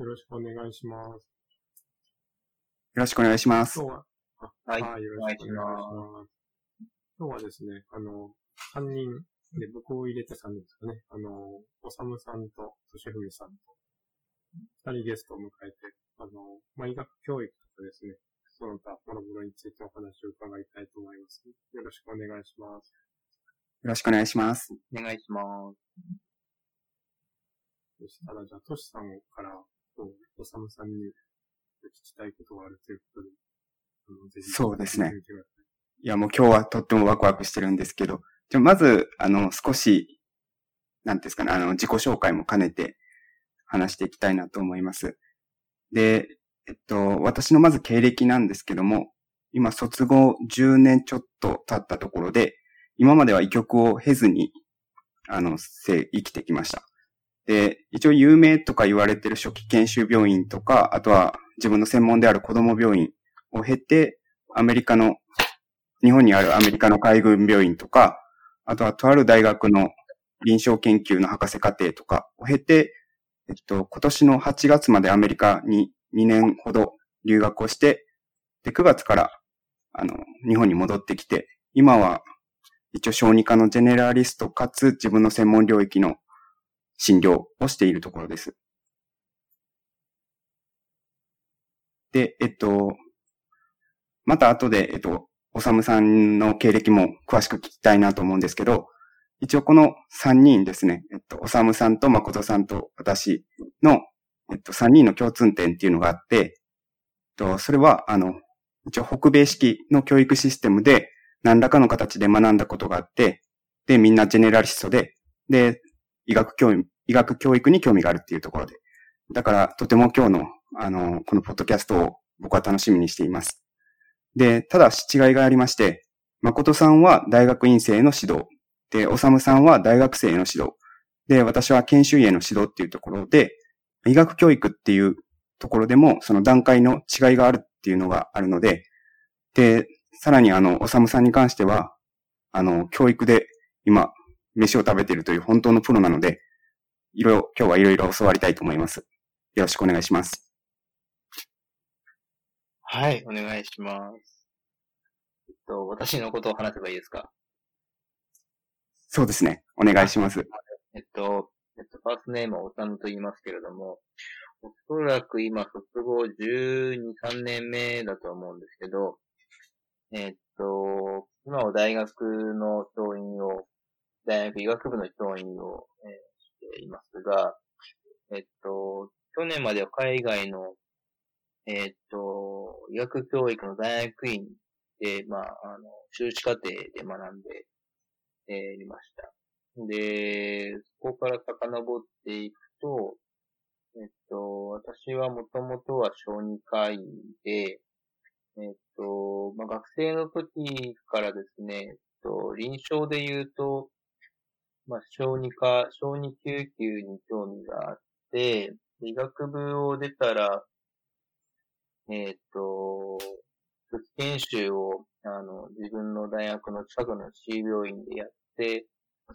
よろしくお願いします。よろしくお願いします。今日は、はい、はい、よろしくお願いします。今日はですね、あの、3人で僕を入れて3人ですかね。あの、おさむさんと、としふみさんと、2人ゲストを迎えて、あの、まあ、医学教育とですね、その他、もろもろについてお話を伺いたいと思います。よろしくお願いします。よろしくお願いします。お願いします。そしたら、じゃあ、としさんから、おさむさんに聞きたいことがあるということで。そうですね。いや、もう今日はとってもワクワクしてるんですけど、じゃまず、あの、少し、なんですかね、あの、自己紹介も兼ねて話していきたいなと思います。で、えっと、私のまず経歴なんですけども、今卒業10年ちょっと経ったところで、今までは医局を経ずに、あの、生きてきました。で、一応有名とか言われてる初期研修病院とか、あとは自分の専門である子供病院を経て、アメリカの、日本にあるアメリカの海軍病院とか、あとはとある大学の臨床研究の博士課程とかを経て、えっと、今年の8月までアメリカに2年ほど留学をして、で、9月から、あの、日本に戻ってきて、今は一応小児科のジェネラリストかつ自分の専門領域の診療をしているところです。で、えっと、また後で、えっと、おさむさんの経歴も詳しく聞きたいなと思うんですけど、一応この3人ですね、えっと、おさむさんと誠さんと私の、えっと、3人の共通点っていうのがあって、えっと、それは、あの、一応北米式の教育システムで何らかの形で学んだことがあって、で、みんなジェネラリストで、で、医学教育、医学教育に興味があるっていうところで。だから、とても今日の、あの、このポッドキャストを僕は楽しみにしています。で、ただし違いがありまして、誠さんは大学院生の指導。で、おさむさんは大学生の指導。で、私は研修医への指導っていうところで、医学教育っていうところでも、その段階の違いがあるっていうのがあるので、で、さらにあの、おさむさんに関しては、あの、教育で今、飯を食べているという本当のプロなので、いろいろ、今日はいろいろ教わりたいと思います。よろしくお願いします。はい、お願いします。えっと、私のことを話せばいいですか？そうですね。お願いします。えっと、えっと、ファーストネームはおさむと言いますけれども、おそらく今、卒業12、3年目だと思うんですけど、えっと、今は大学の教員を大学医学部の教員を、え、していますが、えっと、去年までは海外の、えっと、医学教育の大学院で、まあ、あの、修士課程で学んで、えー、いました。で、そこから遡っていくと、えっと、私はもともとは小児科医で、えっと、まあ、学生の時からですね、えっと、臨床で言うと、まあ、小児科、小児救急に興味があって、医学部を出たら、えっ、と、初期研修を、あの、自分の大学の近くの C 病院でやって、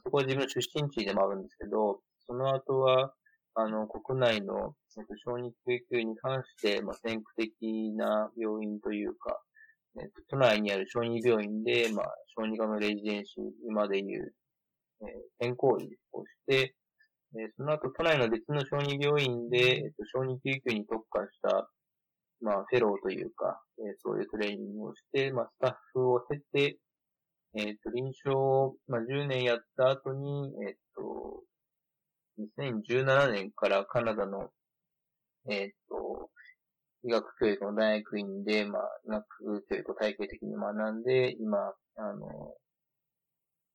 そこは自分の出身地でもあるんですけど、その後は、あの、国内の、えっと、小児救急に関して、まあ、先駆的な病院というか、えっと、都内にある小児病院で、まあ、小児科のレジデンシー、今でいうえー、転校医をして、え、その後、都内の別の小児病院で、えっ、と、小児救急に特化した、まあ、フェローというか、え、そういうトレーニングをして、まあ、スタッフを経て、えっ、と、臨床を、まあ、10年やった後に、えっ、と、2017年からカナダの、えっ、と、医学教育の大学院で、まあ、医学教育を体系的に学んで、今、あの、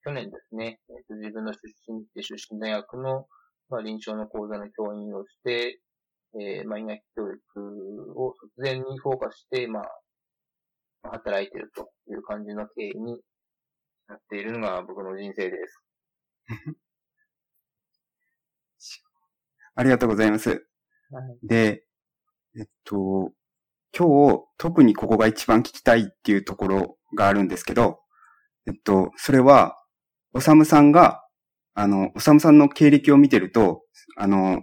去年ですね、えーと、自分の出身地出身大学の、まあ、臨床の講座の教員をして、えー、まあ、医学教育を卒前にフォーカスして、まあ、働いているという感じの経緯になっているのが僕の人生です。ありがとうございます。はい、で、えっと、今日特にここが一番聞きたいっていうところがあるんですけど、えっと、それは、おさむさんが、あの、おさむさんの経歴を見てると、あの、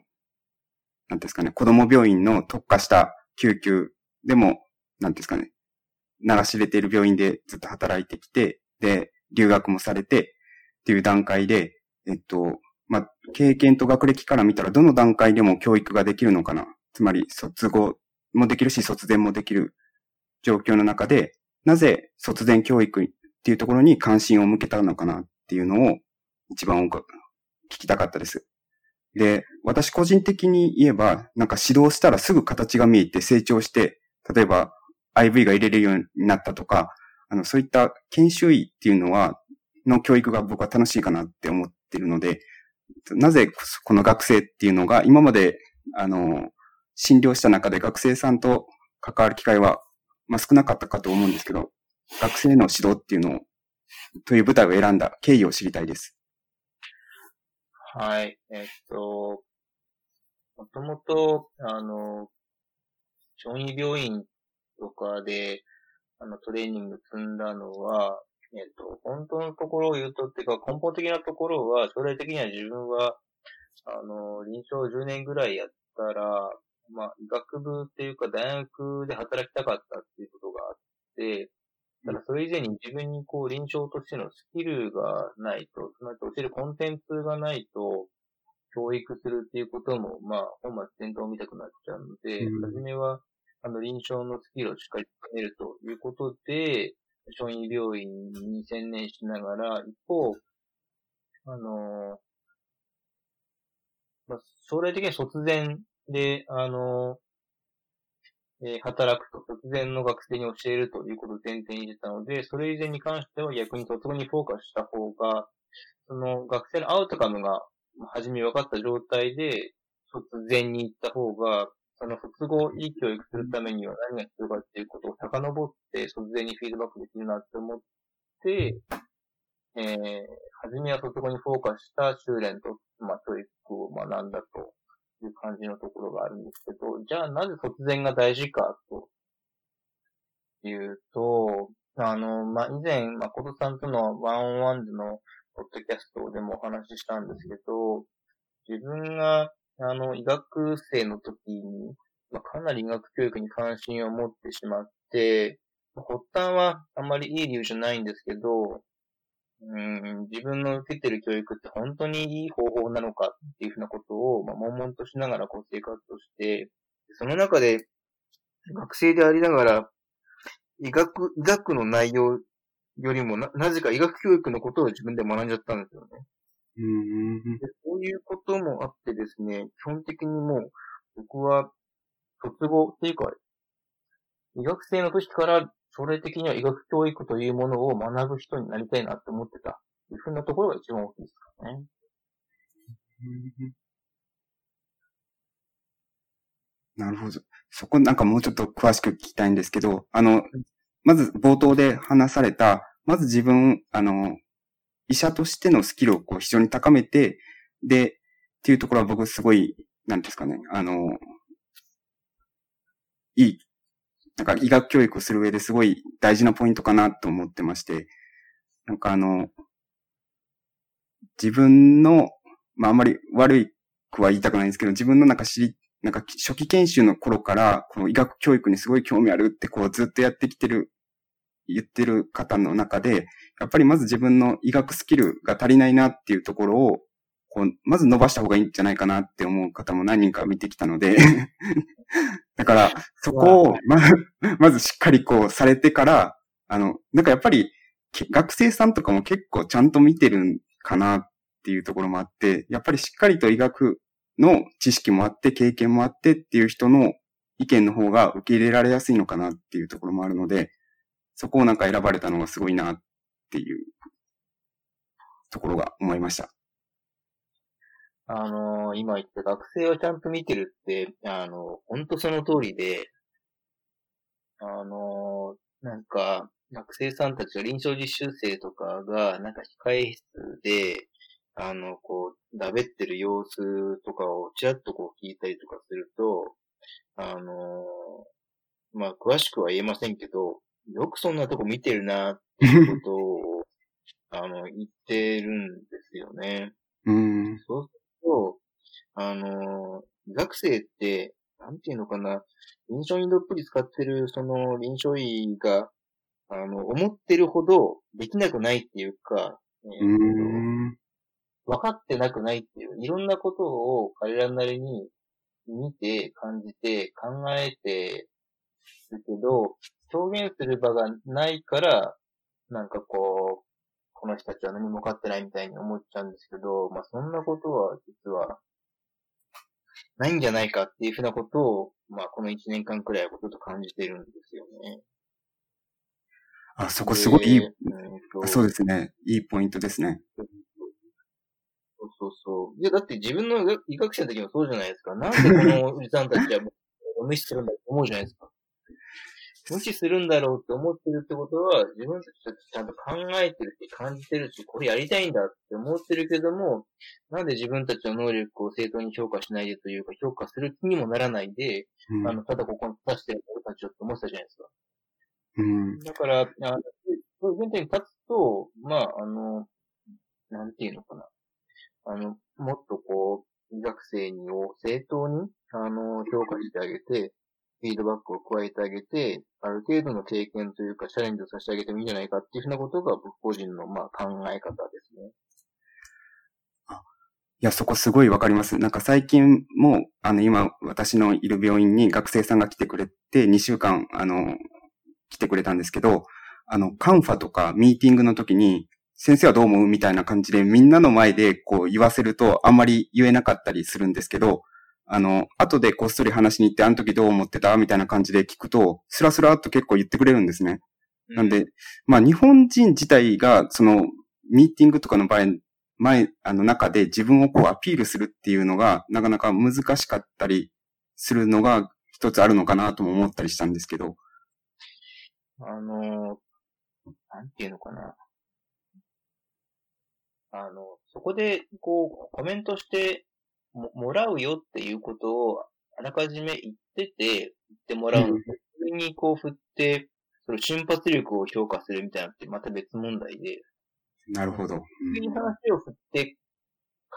なんですかね、子供病院の特化した救急でも、なんですかね、流し入れている病院でずっと働いてきて、で、留学もされて、っていう段階で、えっと、まあ、経験と学歴から見たらどの段階でも教育ができるのかな。つまり、卒後もできるし、卒前もできる状況の中で、なぜ卒前教育っていうところに関心を向けたのかなっていうのを一番多く聞きたかったです。で、私個人的に言えば、なんか指導したらすぐ形が見えて成長して、例えば IV が入れるようになったとか、あの、そういった研修医っていうのは、の教育が僕は楽しいかなって思ってるので、なぜこの学生っていうのが今まで、あの、診療した中で学生さんと関わる機会は、まあ、少なかったかと思うんですけど、学生の指導っていうのを、という舞台を選んだ経緯を知りたいです。はい。えっと、もともと、あの、小児病院とかで、あの、トレーニング積んだのは、えっと、本当のところを言うと、っていうか根本的なところは、将来的には自分は、あの、臨床10年ぐらいやったら、まあ、医学部っていうか大学で働きたかったっていうことがあって、ただそれ以前に自分にこう臨床としてのスキルがないと、つまり教えるコンテンツがないと、教育するっていうことも、まあ、本末転倒見たくなっちゃうので、うん、初めは、あの、臨床のスキルをしっかり深めるということで、小児病院に専念しながら、一方、あの、まあ、将来的には卒前で、あの、えー、働くと突然の学生に教えるということを前提にしてたので、それ以前に関しては逆に卒後にフォーカスした方が、その学生のアウトカムが初め分かった状態で、卒前に行った方が、その卒後いい教育するためには何が必要かっていうことを遡って卒前にフィードバックできるなって思って、えー、初めは卒後にフォーカスした修練と、まあ、教育を学んだと。いう感じのところがあるんですけど、じゃあなぜ突然が大事かというと、あの、まあ、以前、誠さんとのワンオンワンズのポッドキャストでもお話ししたんですけど、自分が、あの、医学生の時に、まあ、かなり医学教育に関心を持ってしまって、発端はあんまりいい理由じゃないんですけど、うん、自分の受けてる教育って本当にいい方法なのかっていうふうなことを、まあ、悶々としながらこう生活をして、その中で学生でありながら、医学、医学の内容よりもな、なぜか医学教育のことを自分で学んじゃったんですよね。うんでそういうこともあってですね、基本的にもう、僕は、卒業っていうか、医学生の時から将来的には医学教育というものを学ぶ人になりたいなって思ってた。というふうなところが一番大きいですからね。なるほど。そこなんかもうちょっと詳しく聞きたいんですけど、あの、まず冒頭で話された、まず自分、あの、医者としてのスキルをこう非常に高めて、で、っていうところは僕すごい、なんですかね、あの、いいなんか医学教育をする上ですごい大事なポイントかなと思ってまして、なんかあの、自分の、まああんまり悪いくは言いたくないんですけど、自分のなんか知り、なんか初期研修の頃から、この医学教育にすごい興味あるってこうずっとやってきてる、言ってる方の中で、やっぱりまず自分の医学スキルが足りないなっていうところを、こう、まず伸ばした方がいいんじゃないかなって思う方も何人か見てきたので だから、そこを、ま、まずしっかりこうされてから、あの、なんかやっぱり、学生さんとかも結構ちゃんと見てるんかなっていうところもあって、やっぱりしっかりと医学の知識もあって、経験もあってっていう人の意見の方が受け入れられやすいのかなっていうところもあるので、そこをなんか選ばれたのがすごいなっていうところが思いました。あのー、今言った学生をちゃんと見てるって、あのー、ほんとその通りで、あのー、なんか、学生さんたちが臨床実習生とかが、なんか控え室で、あの、こう、だべってる様子とかをちらっとこう聞いたりとかすると、あのまあ、詳しくは言えませんけど、よくそんなとこ見てるな、っていうことを、あの、言ってるんですよね。うん。そうと、あの、医学生って、なんていうのかな、臨床にどっぷり使ってる、その臨床医が、あの、思ってるほどできなくないっていうか、えー、分かってなくないっていう、いろんなことを彼らなりに見て、感じて、考えてるけど、表現する場がないから、なんかこう、この人たちは何も分かってないみたいに思っちゃうんですけど、まあそんなことは実はないんじゃないかっていうふうなことを、まあこの1年間くらいはちょっと感じてるんですよね。あ、そこすごいいい、そうですね。いいポイントですね。そうそうそう。いや、だって自分の医学生の時もそうじゃないですか。なんでこのおじさんたちは無視するんだと思うじゃないですか。無視するんだろうって思ってるってことは、自分たちちゃんと考えてるし、感じてるし、これやりたいんだって思ってるけども、なんで自分たちの能力を正当に評価しないでというか、評価する気にもならないで、うん、あの、ただここに出してる俺たちをって思ってたじゃないですか。うん。だから、あそういう原点に立つと、まあ、あの、なんていうのかな。あの、もっとこう、医学生にを正当に、あの、評価してあげて、フィードバックを加えてあげて、ある程度の経験というか、チャレンジをさせてあげてもいいんじゃないかっていうふうなことが僕個人の、まあ、考え方ですね。あ、いや、そこすごいわかります。なんか最近も、あの、今、私のいる病院に学生さんが来てくれて、2週間、あの、来てくれたんですけど、あの、カンファとかミーティングの時に、先生はどう思う？みたいな感じで、みんなの前でこう言わせるとあんまり言えなかったりするんですけど、あの、後でこっそり話しに行って、あの時どう思ってた？みたいな感じで聞くと、スラスラっと結構言ってくれるんですね。なんで、まあ日本人自体が、その、ミーティングとかの場合、前、あの中で自分をこうアピールするっていうのが、なかなか難しかったりするのが一つあるのかなとも思ったりしたんですけど。あの、なんていうのかな。あの、そこで、こう、コメントしても、もらうよっていうことを、あらかじめ言ってて、言ってもらうので、それにこう振って、その瞬発力を評価するみたいなのってまた別問題で。なるほど。急に話を振って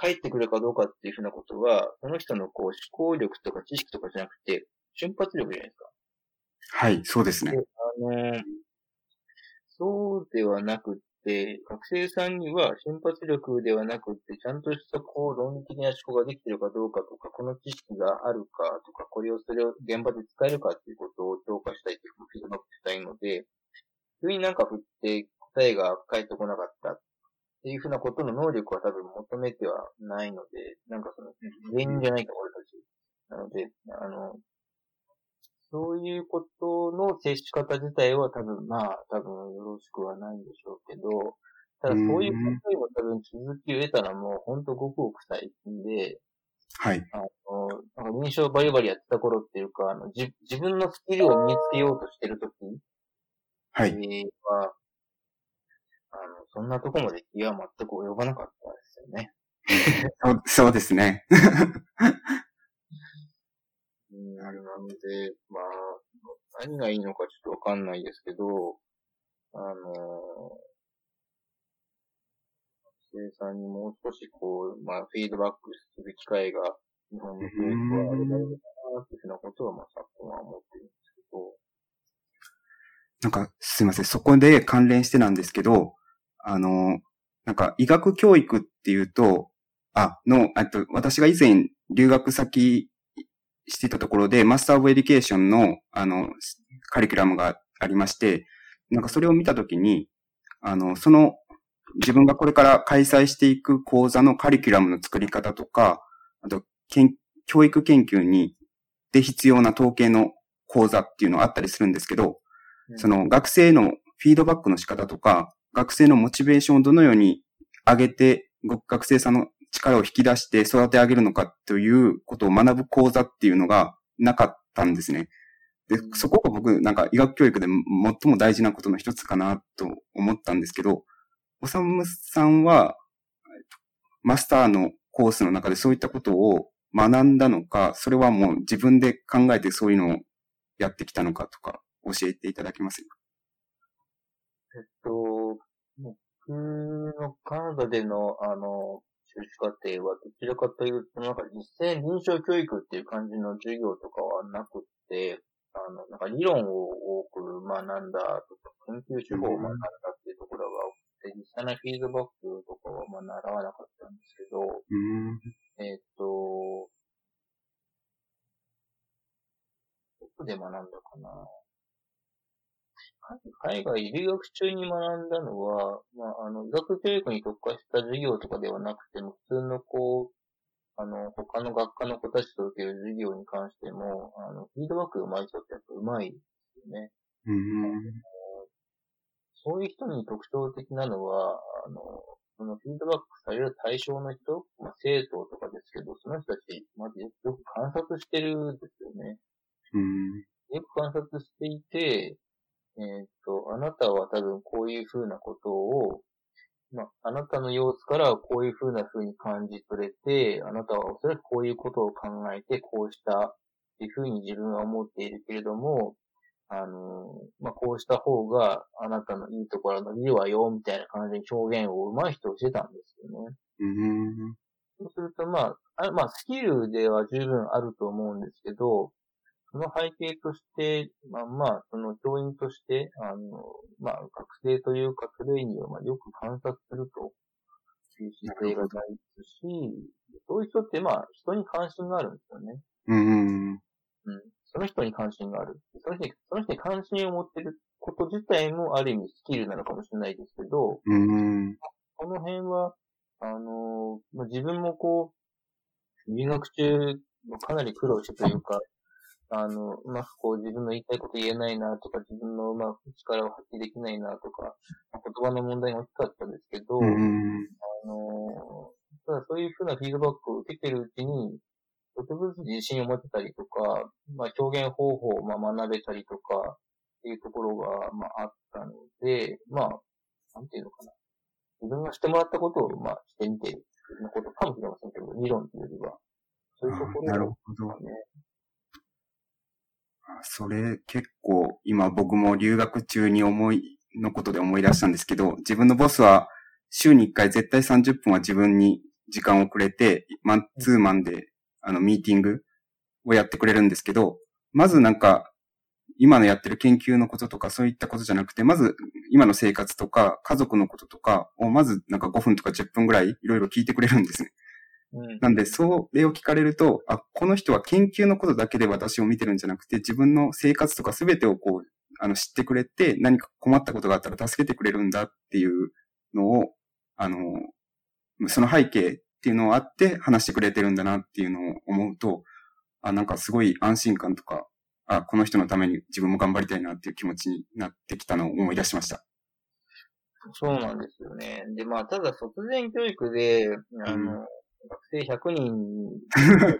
帰ってくるかどうかっていうふうなことは、その人のこう思考力とか知識とかじゃなくて、瞬発力じゃないですか。はい、そうですね。あのそうではなく、で学生さんには瞬発力ではなくて、ちゃんとしたこう論理的な思考ができているかどうかとか、この知識があるかとか、これをそれを現場で使えるかっていうことを評価したいというフィードバックしたいので、急になんか振って答えが返ってこなかったっていうふうなことの能力は多分求めてはないので、なんかその、芸人じゃないか、俺たち。なので、あの、そういうことの接し方自体は多分、まあ、多分よろしくはないんでしょうけど、ただそういうことにも多分気づきを得たらもう、ほんとごくごく最近で、はい。あの、なんか認証バリバリやってた頃っていうか、あの、じ、自分のスキルを身につけようとしてるときはい。は、あの、そんなとこまで気は全く及ばなかったですよね。そう、そうですね。なるので、まあ、何がいいのかちょっとわかんないですけど、あの、学生さんにもう少しこう、まあ、フィードバックする機会が日本の教育はあれだろうな、っていうふうなことは、まあ、昨今は思ってるんですけど。なんか、すいません。そこで関連してなんですけど、あの、なんか、医学教育っていうと、あ、の、あと、私が以前留学先してたところで、 Master of Education の、あの、カリキュラムがありまして、なんかそれを見たときに、あの、その、自分がこれから開催していく講座のカリキュラムの作り方とか、あと、教育研究に、で必要な統計の講座っていうのがあったりするんですけど、うん、その学生のフィードバックの仕方とか、学生のモチベーションをどのように上げて、学生さんの力を引き出して育て上げるのかということを学ぶ講座っていうのがなかったんですね。で、そこが僕、なんか医学教育で最も大事なことの一つかなと思ったんですけど、おさむさんは、マスターのコースの中でそういったことを学んだのか、それはもう自分で考えてそういうのをやってきたのかとか教えていただけますか？えっと、僕のカナダでの、あの、修士課程はどちらかというと、なんか実践臨床教育っていう感じの授業とかはなくって、あの、なんか理論を多く学んだとか、研究手法を学んだっていうところが多くて、実際のフィードバックとかはまあ習わなかったんですけど、えっ、と、どこで学んだかな？海外留学中に学んだのは、まあ、あの、医学教育に特化した授業とかではなくても、普通のこう、あの、他の学科の子たちと受ける授業に関しても、あの、フィードバック上手い人ってやっぱ上手いですよね。うん、そういう人に特徴的なのは、あの、そのフィードバックされる対象の人、まあ、生徒とかですけど、その人たち、まずよく観察してるんですよね。うん、よく観察していて、えっ、と、あなたは多分こういう風なことを、まあ、あなたの様子からこういう風な風に感じ取れて、あなたはおそらくこういうことを考えて、こうしたっていう風に自分は思っているけれども、あの、まあ、こうした方があなたのいいところのいいわよ、みたいな感じで表現を上手い人をしてたんですよね。うん。そうすると、まあ、あまあ、スキルでは十分あると思うん。ですけど、その背景として、まあまあ、その教員として、あの、まあ、学生というかトレーニーをまあよく観察するという姿勢が大事ですし、そういう人ってまあ、人に関心があるんですよね。うん。うん。その人に関心がある。その人に、その人に関心を持ってること自体もある意味スキルなのかもしれないですけど、うん。この辺は、あの、まあ、自分もこう、留学中、かなり苦労してというか、あの、うまくこう自分の言いたいこと言えないなとか、自分のうまく力を発揮できないなとか、言葉の問題が大きかったんですけど、うん、あの、ただそういうふうなフィードバックを受けてるうちに、ちょっとずつ自信を持てたりとか、まあ表現方法をまあ学べたりとか、っていうところが、まああったので、まあ、なんていうのかな。自分がしてもらったことを、まあしてみてるのことかもしれませんけど、理論というよりは。そういうところ、ね、なるほど。それ結構今僕も留学中に思いのことで思い出したんですけど、自分のボスは週に1回絶対30分は自分に時間をくれて、マンツーマンであのミーティングをやってくれるんですけど、まずなんか今のやってる研究のこととかそういったことじゃなくて、まず今の生活とか家族のこととかをまずなんか5分とか10分ぐらいいろいろ聞いてくれるんですね。なんで、それを聞かれると、あ、この人は研究のことだけで私を見てるんじゃなくて、自分の生活とか全てをこう、あの、知ってくれて、何か困ったことがあったら助けてくれるんだっていうのを、あの、その背景っていうのをあって話してくれてるんだなっていうのを思うと、あ、なんかすごい安心感とか、あ、この人のために自分も頑張りたいなっていう気持ちになってきたのを思い出しました。そうなんですよね。で、まあ、ただ卒前教育で、あの、うん学生100人、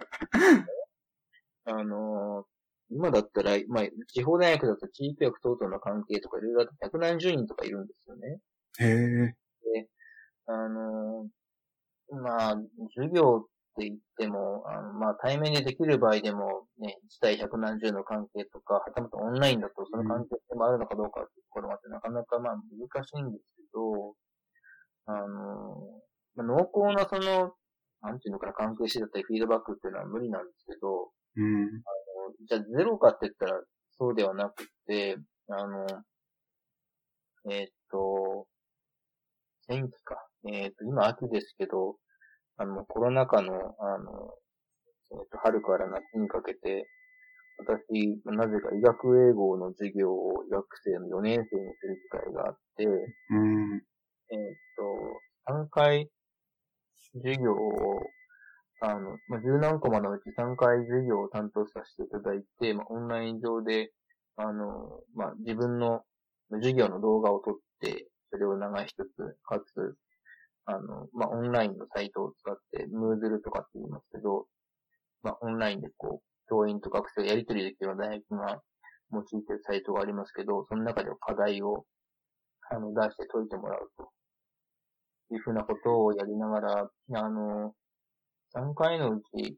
あの、今だったら、まあ、地方大学だと地域学等々の関係とかいろいろあって百何十人とかいるんですよね。へえ。で、あの、まあ、授業って言っても、あのまあ、対面でできる場合でも、ね、1対百何十の関係とか、はたまたオンラインだとその関係性もあるのかどうかっていうところまでなかなかまあ難しいんですけど、あの、まあ、濃厚なそのなんていうのかな、関係してだったりフィードバックっていうのは無理なんですけど、うん。あの、じゃあゼロかって言ったらそうではなくて、あの、えー、っと、天気か。えー、っと、今秋ですけど、あの、コロナ禍の、あの、えー、っと、春から夏にかけて、私、なぜか医学英語の授業を医学生の4年生にする機会があって、うん、えっと、3回授業を、あの、まあ、十何コマのうち3回授業を担当させていただいて、まあ、オンライン上で、あの、まあ、自分の授業の動画を撮って、それを流しつつ、かつ、あの、まあ、オンラインのサイトを使って、ムーズルとかって言いますけど、まあ、オンラインでこう、教員と学生がやり取りできるような大学が用いてるサイトがありますけど、その中で課題を、あの、出して解いてもらうと。いうふうなことをやりながら、あの、3回のうち、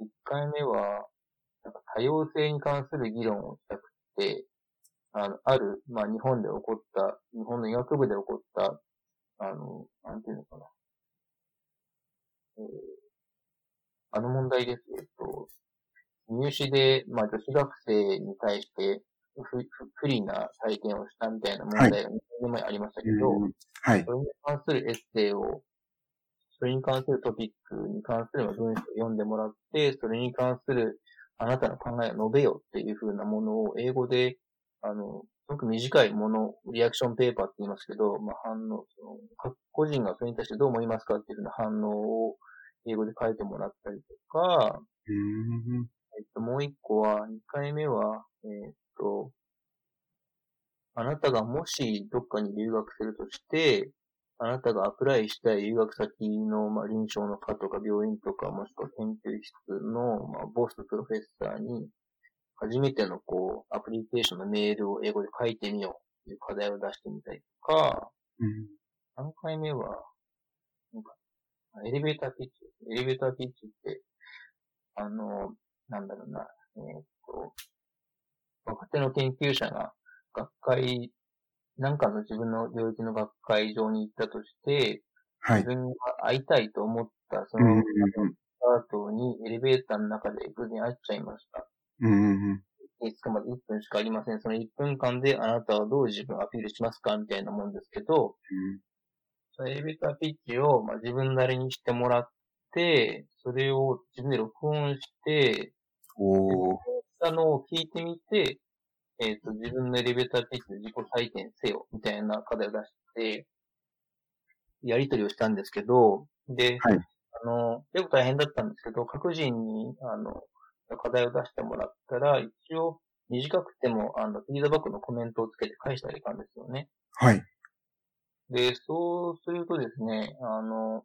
1回目は、なんか多様性に関する議論をしたくて、あの、ある、まあ、日本で起こった、日本の医学部で起こった、あの、なんていうのかな。えー、あの問題です。えっと、入試で、まあ、女子学生に対して不不利な体験をしたみたいな問題が2年前ありましたけど、はい。それに関するエッセイを、それに関するトピックに関する文章を読んでもらって、それに関するあなたの考えを述べよっていう風なものを英語で、あの、すごく短いもの、リアクションペーパーって言いますけど、まあ、反応、その、個人がそれに対してどう思いますかっていうふうな反応を英語で書いてもらったりとか、えっと、もう一個は、二回目は、えっと、あなたがもしどっかに留学するとして、あなたがアプライしたい留学先の、まあ、臨床の科とか病院とか、もしくは研究室の、まあ、ボスプロフェッサーに、初めてのこう、アプリケーションのメールを英語で書いてみようという課題を出してみたりとか、うん、3回目は、なんか、エレベーターピッチ。エレベーターピッチって、あの、なんだろうな、えー、っと、若手の研究者が学会、なんかの自分の領域の学会場に行ったとして、はい、自分が会いたいと思ったその、スタートにエレベーターの中で偶然会っちゃいました。うんうん。いつかまで1分しかありません。その1分間であなたはどう自分をアピールしますかみたいなもんですけど、うん、そのエレベーターピッチを、まあ、自分なりにしてもらって、それを自分で録音して、おしたのを聞いてみて、えっ、ー、と、自分のエレベーターピッチで自己採点せよ、みたいな課題を出して、やり取りをしたんですけど、で、はい、あの、結構大変だったんですけど、各人に、あの、課題を出してもらったら、一応、短くても、あの、フィードバックのコメントをつけて返したらいかんですよね。はい。で、そうするとですね、あの、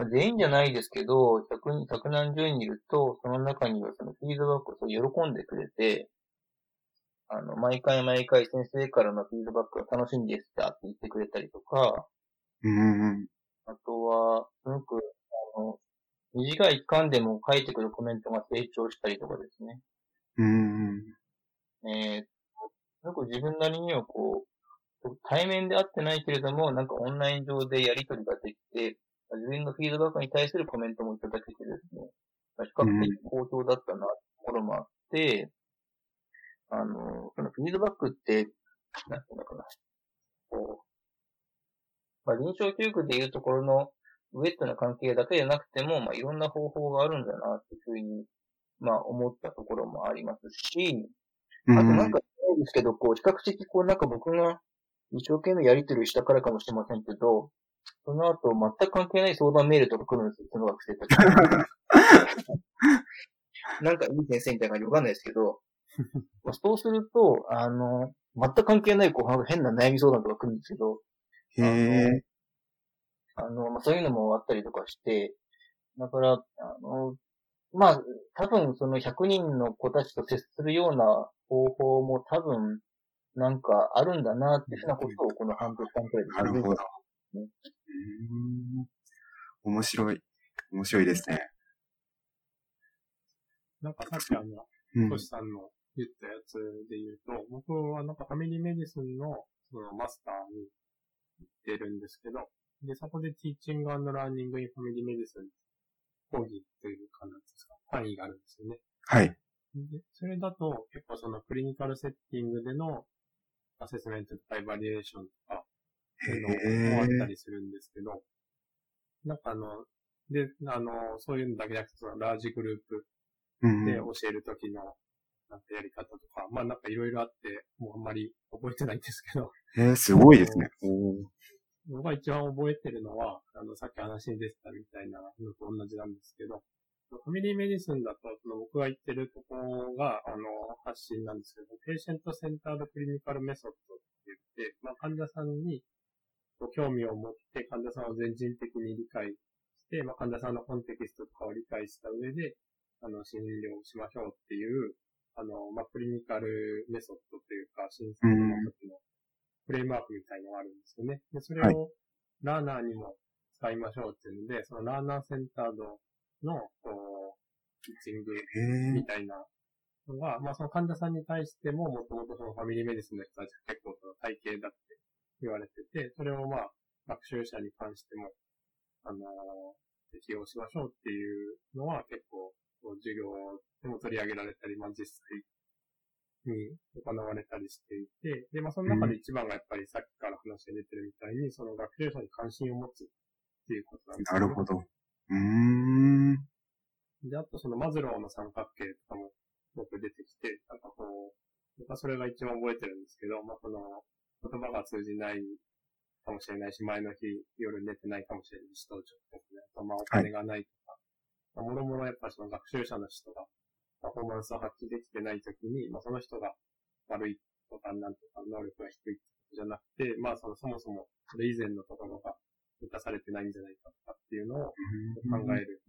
まあ、全員じゃないですけど、百人、百何十人いると、その中にはそのフィードバックを喜んでくれて、あの、毎回毎回先生からのフィードバックが楽しみでしたって言ってくれたりとか、うん。あとは、すごく、あの、短い期間でも書いてくるコメントが成長したりとかですね。うん。えー、よく自分なりにはこう、対面で会ってないけれども、なんかオンライン上でやりとりができて、自分のフィードバックに対するコメントもいただけてですね、比較的好評だったな、ところもあって、あの、そのフィードバックって、なんていうのかな、こう、まあ、臨床教育でいうところの、ウェットな関係だけじゃなくても、まあ、いろんな方法があるんだな、っていうふうに、まあ、思ったところもありますし、あとなんか、ですけど、こう、比較的、こう、なんか僕が一生懸命やりとりしたからかもしれませんけど、その後、全く関係ない相談メールとか来るんですよ、その学生たち。なんかいい先生みたいな感じわかんないですけど、そうすると、あの、全く関係ない後半変な悩み相談とか来るんですけど、へえ。あの、まあ、そういうのもあったりとかして、だから、あの、まあ、多分その100人の子たちと接するような方法も多分、なんかあるんだなっていうふうなことをこの半年間くらいでなるほど。ね、面白い。面白いですね。なんかさっきあの、トシさんの言ったやつで言うと、僕はなんかファミリーメディスンのそのマスターに行ってるんですけど、で、そこで Teaching Learning in Family Medicine 講義っていうかなんですか、単位があるんですよね。はい。で、それだと結構その clinical setting でのアセスメントとか evaluation とか、いうのもあったりするんですけど、なんかあの、で、あの、そういうのだけじゃなくて、その large group で教えるときの、なんかやり方とか、まあなんかいろいろあって、もうあんまり覚えてないんですけど。えー、すごいですね。僕が一番覚えてるのは、あの、さっき話に出てたみたいなのと同じなんですけど、ファミリーメディスンだと、その僕が言ってるところが、あの、発信なんですけど、ペーシェントセンタードクリニカルメソッドって言って、まあ、患者さんに興味を持って患者さんを全人的に理解して、まあ、患者さんのコンテキストとかを理解した上で、あの、診療しましょうっていう、あの、まあ、 clinical method というか、診察の時のフレームワークみたいのがあるんですよね。で、それを learner にも使いましょうっていうので、その learner-centered の、こう、 teaching みたいなのが、まあその患者さんに対しても、もともとその family medicine の人たちが結構その体系だって言われてて、それをまあ、学習者に関しても、あのー、適用しましょうっていうのは結構、授業でも取り上げられたり、まあ実際に行われたりしていて、で、まあその中で一番がやっぱりさっきから話が出てるみたいに、その学習者に関心を持つっていうことなんですね。なるほど。うーん。で、あとそのマズローの三角形とかも僕出てきて、なんかこう、僕はそれが一番覚えてるんですけど、まあその言葉が通じないかもしれないし、前の日夜寝てないかもしれない人とちょっとね、あとまあお金がないとか、はい、もろもろやっぱその学習者の人がパフォーマンスを発揮できてないときに、まあその人が悪いとかなんとか能力が低いじゃなくて、まあそのそもそもそれ以前のところが満たされてないんじゃないかとかっていうのを考える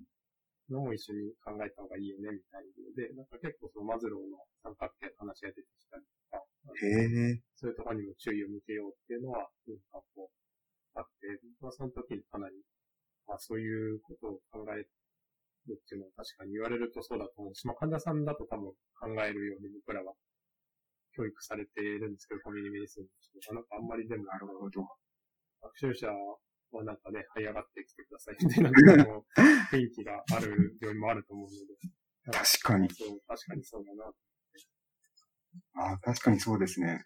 のも一緒に考えた方がいいよねみたいなので、なんか結構そのマズローの三角形の話が出てきたりとか、へそういうところにも注意を向けようっていうのは、なんかこう、あって、まあその時にかなり、まあそういうことを考えるっていうのは確かに言われるとそうだと思うし、まあ患者さんだと多分考えるように僕らは教育されているんですけど、コミュニメディスンの人が、なんかあんまりでも、なるほど。学習者はなんかね、這い上がってきてください みたいな雰囲気がある病院もあると思うので。確かに。そう、確かにそうだな。ああ、確かにそうですね。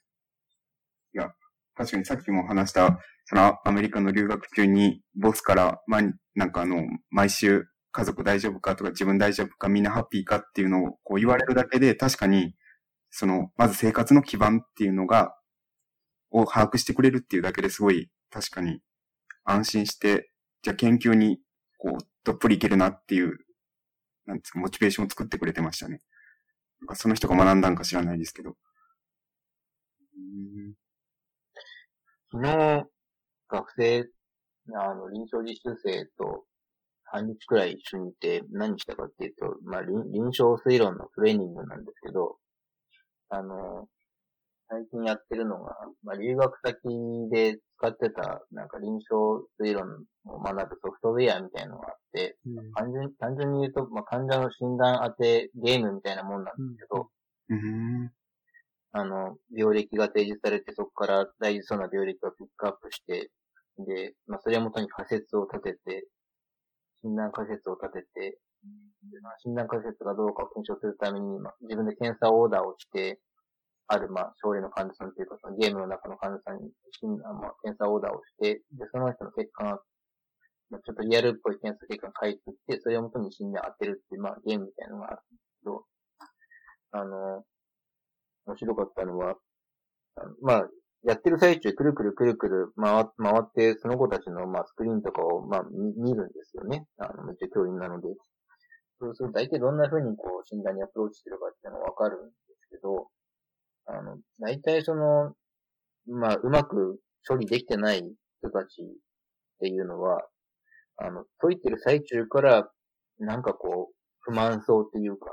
いや、確かにさっきも話した、そのアメリカの留学中にボスから、ま、なんかあの、毎週家族大丈夫かとか自分大丈夫かみんなハッピーかっていうのをこう言われるだけで確かに、その、まず生活の基盤っていうのが、を把握してくれるっていうだけですごい確かに安心して、じゃあ研究にこう、どっぷりいけるなっていう、なんですか、モチベーションを作ってくれてましたね。なんかその人が学んだんか知らないですけど。昨日、学生、あの、臨床実習生と半日くらい一緒にいて何したかっていうと、まあ、臨床推論のトレーニングなんですけど、あの、最近やってるのが、まあ、留学先で使ってた、なんか臨床推論を学ぶソフトウェアみたいなのがあって、うん、単純単純に言うと、まあ、患者の診断当てゲームみたいなもんなんですけど、うん、あの、病歴が提示されて、そこから大事そうな病歴をピックアップして、で、まあ、それをもとに仮説を立てて、診断仮説を立てて、でまあ、診断仮説がどうかを検証するために、まあ、自分で検査オーダーをして、ある、まあ、症例の患者さんというか、そのゲームの中の患者さんに診断、まあ、検査オーダーをして、で、その人の結果が、まあ、ちょっとリアルっぽい検査結果が返ってきて、それをもとに診断当てるっていう、まあ、ゲームみたいなのがあるんですけど、あの、面白かったのは、あのまあ、やってる最中、くるくるくるくる回回って、その子たちの、まあ、スクリーンとかを、まあ、見るんですよね。あの、めっちゃ教員なので。そうすると、大体どんな風にこう、診断にアプローチしてるかっていうのがわかるんですけど、あの、大体その、まあ、うまく処理できてない人たちっていうのは、あの、解いてる最中から、なんかこう、不満そうっていうか、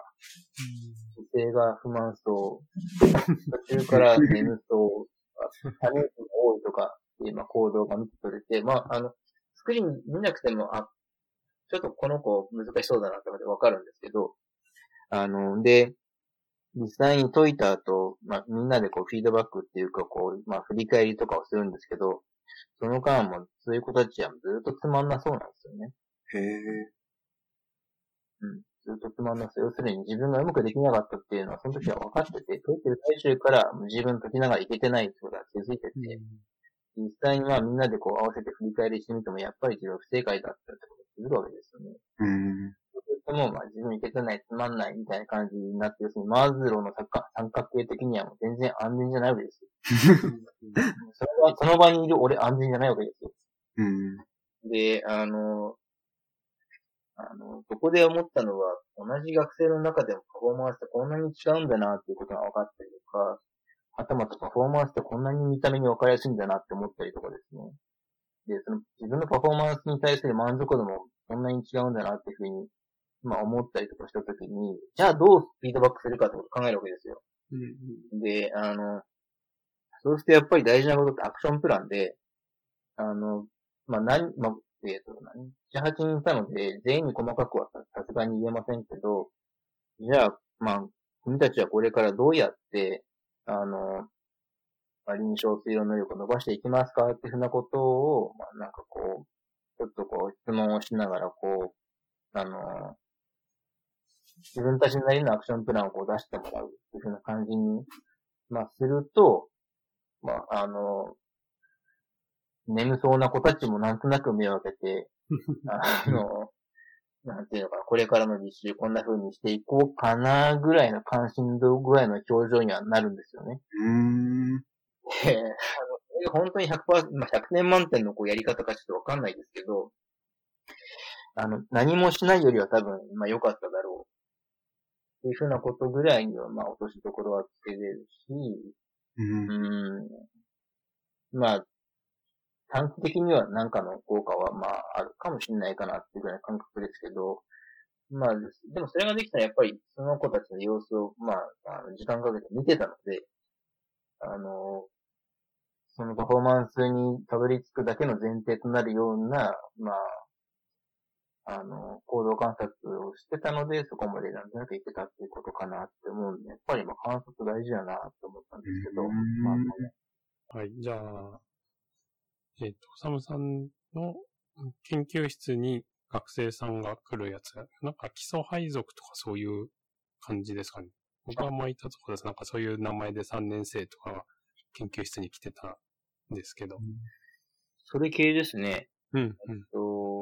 姿勢が不満そう、途中から眠そう、タネが多いとかっていう、行動が見て取れて、まあ、あの、スクリーン見なくても、あ、ちょっとこの子難しそうだなってわかるんですけど、あの、で、実際に解いた後、まあ、みんなでこうフィードバックっていうか、こう、まあ、振り返りとかをするんですけど、その間もそういう子たちはずっとつまんなそうなんですよね。へえ。うん。ずっとつまんなそう。要するに自分がうまくできなかったっていうのは、その時は分かってて、解いてる最中から自分解きながらいけてないってことが気づいてて、うん、実際にまあみんなでこう合わせて振り返りしてみても、やっぱり自分不正解だったってことが気づくわけですよね。うん。とも、まあ自分いけてない、つまんないみたいな感じになって、要するにマーズローの三角形的にはもう全然安全じゃないわけですよ。その場その場にいる俺安全じゃないわけですよ。うん、で、あの、あの、そこで思ったのは、同じ学生の中でもパフォーマンスってこんなに違うんだなっていうことが分かったりとか、はたまたパフォーマンスってこんなに見た目に分かりやすいんだなって思ったりとかですね。で、その自分のパフォーマンスに対する満足度もこんなに違うんだなっていうふうにまあ思ったりとかしたときに、じゃあどうフィードバックするかってことを考えるわけですよ。うんうん、で、あの、そうするとやっぱり大事なことってアクションプランで、あの、まあ何、まあ、えっ、ー、と、何 ?7、8人いたので、全員に細かくはさすがに言えませんけど、じゃあ、まあ、君たちはこれからどうやって、あの、まあ、臨床推論能力を伸ばしていきますかっていうふうなことを、まあ、なんかこう、ちょっとこう、質問をしながら、こう、あの、自分たちなりのアクションプランをこう出してもらうっていうふうな感じに、まあ、すると、まあ、あの、眠そうな子たちもなんとなく目を開けて、あの、なんていうのかな、これからの実習こんな風にしていこうかな、ぐらいの関心度ぐらいの表情にはなるんですよね。うーん。で、あの、本当に100%、まあ、100年満点のこうやり方かちょっとわかんないですけど、あの、何もしないよりは多分、まあ良かっただろう。っていうふうなことぐらいには、まあ落としどころはつけれるし、うんう。ん。まあ、短期的には何かの効果はまああるかもしれないかなっていうぐらいの感覚ですけど、まあ、でもそれができたらやっぱりその子たちの様子を、まあ、あの時間かけて見てたので、あの、そのパフォーマンスにたどり着くだけの前提となるような、まあ、あの、行動観察をしてたので、そこまでなんとなくいけたっていうことかなって思うんで、やっぱりまあ観察大事だなと思ったんですけど、うんまあ、はい。じゃあ、えっ、と、おさむさんの研究室に学生さんが来るやつ、なんか基礎配属とかそういう感じですかね。僕が前いたところです。なんかそういう名前で3年生とかが研究室に来てたんですけど。それ系ですね。うん、うん。と、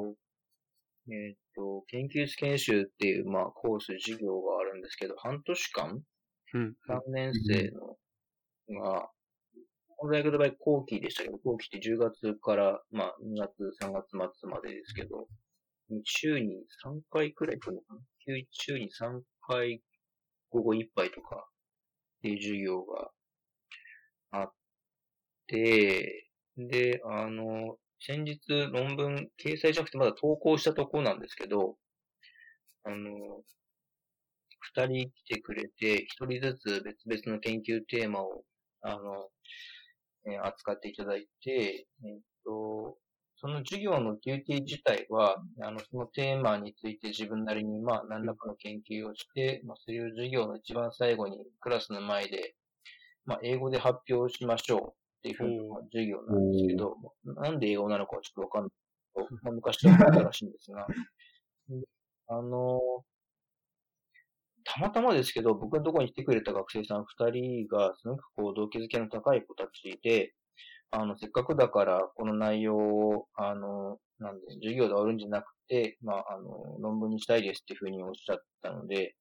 えっ、と、研究室研修っていう、まあ、コース、授業があるんですけど、半年間？うん。3年生のが、この大学の場合後期でしたけど、後期って10月から、まあ、2月、3月末までですけど、週に3回くらい来るのかな週に3回午後1杯とかっていう授業があって、で、あの、先日論文掲載じゃなくてまだ投稿したところなんですけど、あの、二人来てくれて、一人ずつ別々の研究テーマを、あの、えー扱っていただいて、えっと、その授業のデューティー自体は、あの、そのテーマについて自分なりに、まあ、何らかの研究をして、まあ、それを授業の一番最後にクラスの前で、まあ、英語で発表しましょう。っていうふうな授業なんですけど、なんで英語なのかはちょっとわかんないけど、まあ、昔はあったらしいんですが、あの、たまたまですけど、僕のところに来てくれた学生さん二人が、すごくこう、動機づけの高い子たちで、あの、せっかくだから、この内容を、あの、なんで、授業で終わるんじゃなくて、まあ、あの、論文にしたいですっていうふうにおっしゃったので、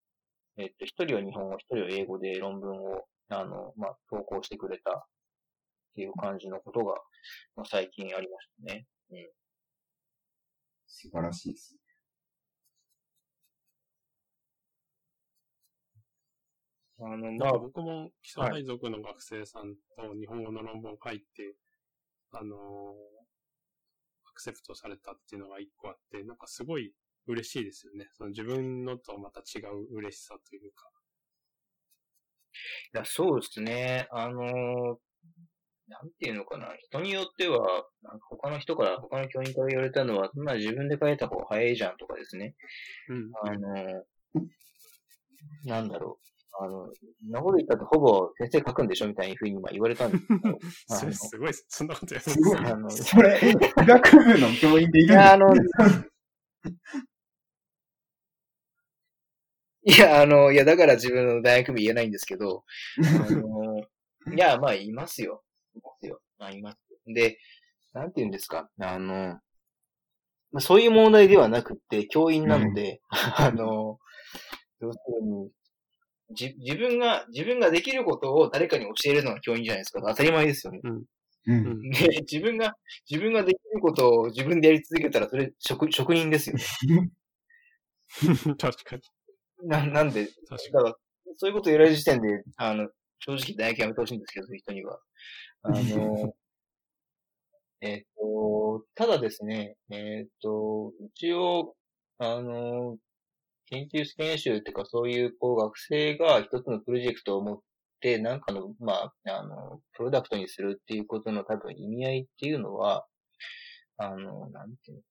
えっと、一人は日本語、一人は英語で論文を、あの、まあ、投稿してくれたっていう感じのことが、まあ、最近ありましたね。素晴らしいです。あの、ままあ、あ僕も基礎配属の学生さんと日本語の論文を書いて、あのーアクセプトされたっていうのが一個あって、なんかすごい嬉しいですよね。その自分のとまた違う嬉しさというか。いや、そうですね。あのーなんていうのかな。人によっては、なんか他の人から、他の教員から言われたのは、そんな自分で書いた方が早いじゃんとかですね。うん。あのーなんだろう。あの、そんなこと言ったってほぼ先生書くんでしょみたいなふうに今言われたんですけど。すすごい、そんなことやるんですすごい、ねあの、それ、医学部の教員でいるんですいや、あの、いや、あの、いや、だから自分の大学部言えないんですけど、あの、いや、まあ、いますよ。いますよ。まあ、います。で、なんて言うんですか？あの、まあ、そういう問題ではなくって、教員なので、あの、要するに、じ、自分が、自分ができることを誰かに教えるのが教員じゃないですか。当たり前ですよね。う。うんん。で、自分が、自分ができることを自分でやり続けたら、それ、職、職人ですよ。確かに。な、なんで、確かだから、そういうことを言われる時点で、あの、正直大学やめてほしいんですけど、そういう人には。あの、えっと、ただですね、えっと、一応、あの、研究室研修っていうか、そういう、こう、学生が一つのプロジェクトを持って、なんかの、まあ、あの、プロダクトにするっていうことの多分意味合いっていうのは、あの、なんていうの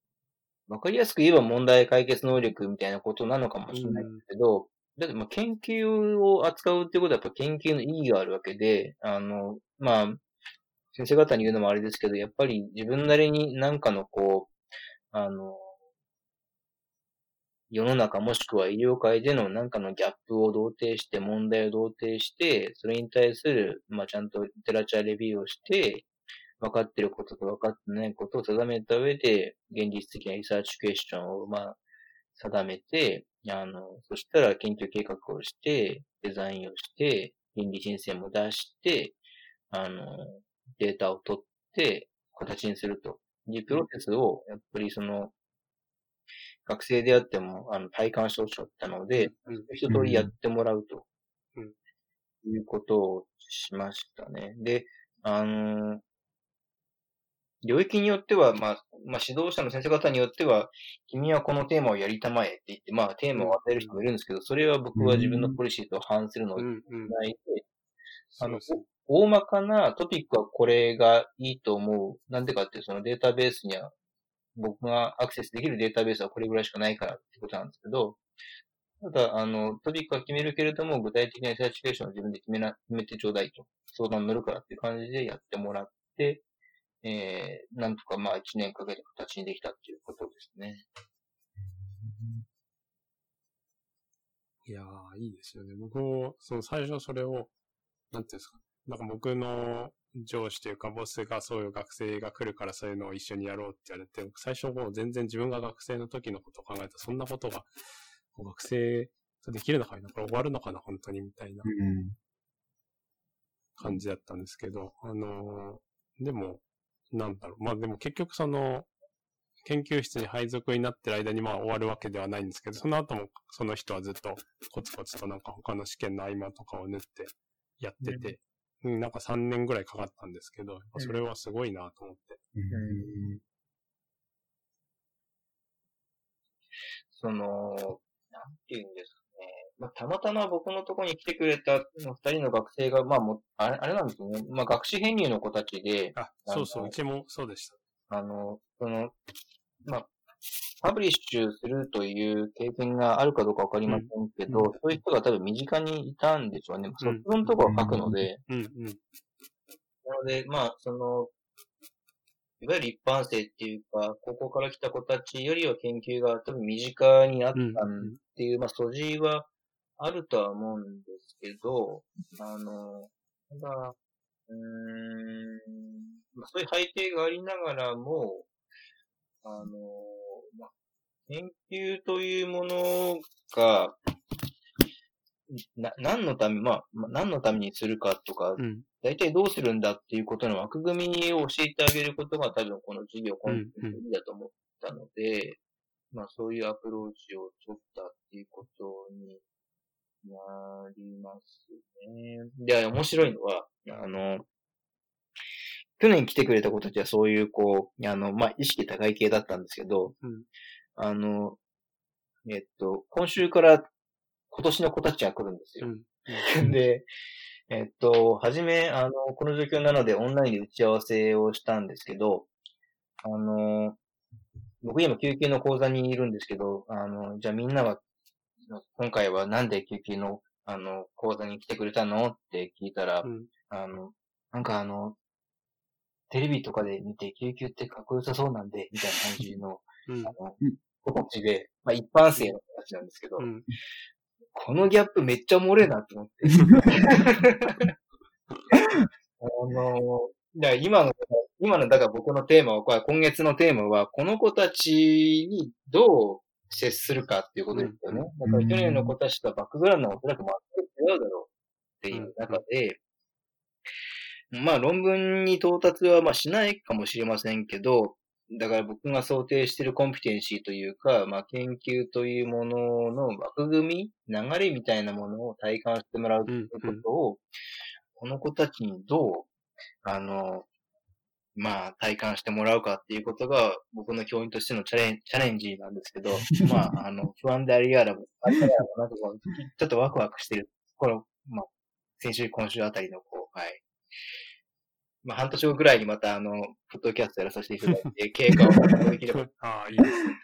わかりやすく言えば問題解決能力みたいなことなのかもしれないけど、だってまあ研究を扱うってことはやっぱ研究の意義があるわけで、あの、まあ、先生方に言うのもあれですけど、やっぱり自分なりになんかのこう、あの、世の中もしくは医療界での何かのギャップを同定して、問題を同定して、それに対する、まあ、ちゃんとテラチャーレビューをして、分かってることと分かってないことを定めた上で、現実的なリサーチクエスチョンを、まあ、定めて、あの、そしたら研究計画をして、デザインをして、倫理申請も出して、あの、データを取って、形にすると。いうプロセスを、やっぱりその、学生であっても、あの、体感してほしかったので、うん、一通りやってもらうと、うん、いうことをしましたね。で、あの、領域によっては、まあ、まあ、指導者の先生方によっては、君はこのテーマをやりたまえって言って、まあ、テーマを与える人もいるんですけど、それは僕は自分のポリシーと反するのをないで、あの、大まかなトピックはこれがいいと思う。なんでかっていう、そのデータベースには、僕がアクセスできるデータベースはこれぐらいしかないからってことなんですけど、ただ、あの、トピックは決めるけれども、具体的なサーチケーションを自分で決めな、決めてちょうだいと。相談乗るからっていう感じでやってもらって、えー、なんとかまあ一年かけて形にできたっていうことですね。いやー、いいですよね。僕も、その最初それを、なんていうんですか。なんか僕の上司というかボスがそういう学生が来るからそういうのを一緒にやろうって言われて、最初もう全然自分が学生の時のことを考えたらそんなことが学生とできるのかなこれ終わるのかな本当にみたいな感じだったんですけど、あのー、でも、なんだろう。まあでも結局その、研究室に配属になってる間にまあ終わるわけではないんですけど、その後もその人はずっとコツコツとなんか他の試験の合間とかを縫ってやってて、うん、なんか3年ぐらいかかったんですけど、それはすごいなと思って。うん、その、なんていうんですまあ、たまたま僕のところに来てくれた二人の学生が、まあもあれ、あれなんですよね。まあ、学士編入の子たちで。あ、そうそう、うちもそうでした。あの、その、まあ、パブリッシュするという経験があるかどうかわかりませんけど、うん、そういう人が多分身近にいたんでしょうね。卒論とかを書くので。うん、うん、なので、まあ、その、いわゆる一般生っていうか、高校から来た子たちよりは研究が多分身近にあったっていう、まあ、素地はあるとは思うんですけど、あの、ただ、うーん、まあ、そういう背景がありながらも、あの、まあ、研究というものが、な、何のため、まあ、何のためにするかとか、うん、大体どうするんだっていうことの枠組みを教えてあげることが多分この授業コンテンツだと思ったので、うんうん、まあそういうアプローチを取ったっていうことになりますね。で、面白いのは、あの、去年来てくれた子たちはそういう、こう、あの、まあ、意識高い系だったんですけど、うん、あの、えっと、今週から今年の子たちが来るんですよ。うん、で、えっと、はじめ、あの、この状況なのでオンラインで打ち合わせをしたんですけど、あの、僕今救急の講座にいるんですけど、あの、じゃあみんなは今回はなんで救急の、あの、講座に来てくれたの？って聞いたら、うん、あの、なんかあの、テレビとかで見て救急ってかっこよさそうなんで、みたいな感じの、うん、あの、子たちで、まあ一般生の子たちなんですけど、うん、このギャップめっちゃおもれえなと思って。あの、だ今の、今の、だから僕のテーマは、今月のテーマは、この子たちにどう接するかっていうことですよね。だから去年の子たちとはバックグラウンドがおそらく全く違うだろうっていう中で、まあ論文に到達はまあしないかもしれませんけど、だから僕が想定しているコンピテンシーというか、まあ研究というものの枠組み、流れみたいなものを体感してもらうということを、この子たちにどう、あの、まあ、体感してもらうかっていうことが、僕の教員としてのチャレンチャレンジなんですけど、まあ、あの、不安でありやらも、ありやらも、なんかこう、ちょっとワクワクしてる。この、まあ、先週、今週あたりの、こう、はい。まあ、半年後ぐらいにまた、あの、フットキャストやらさせていただいて、経過をできれば。ああ、いいですね。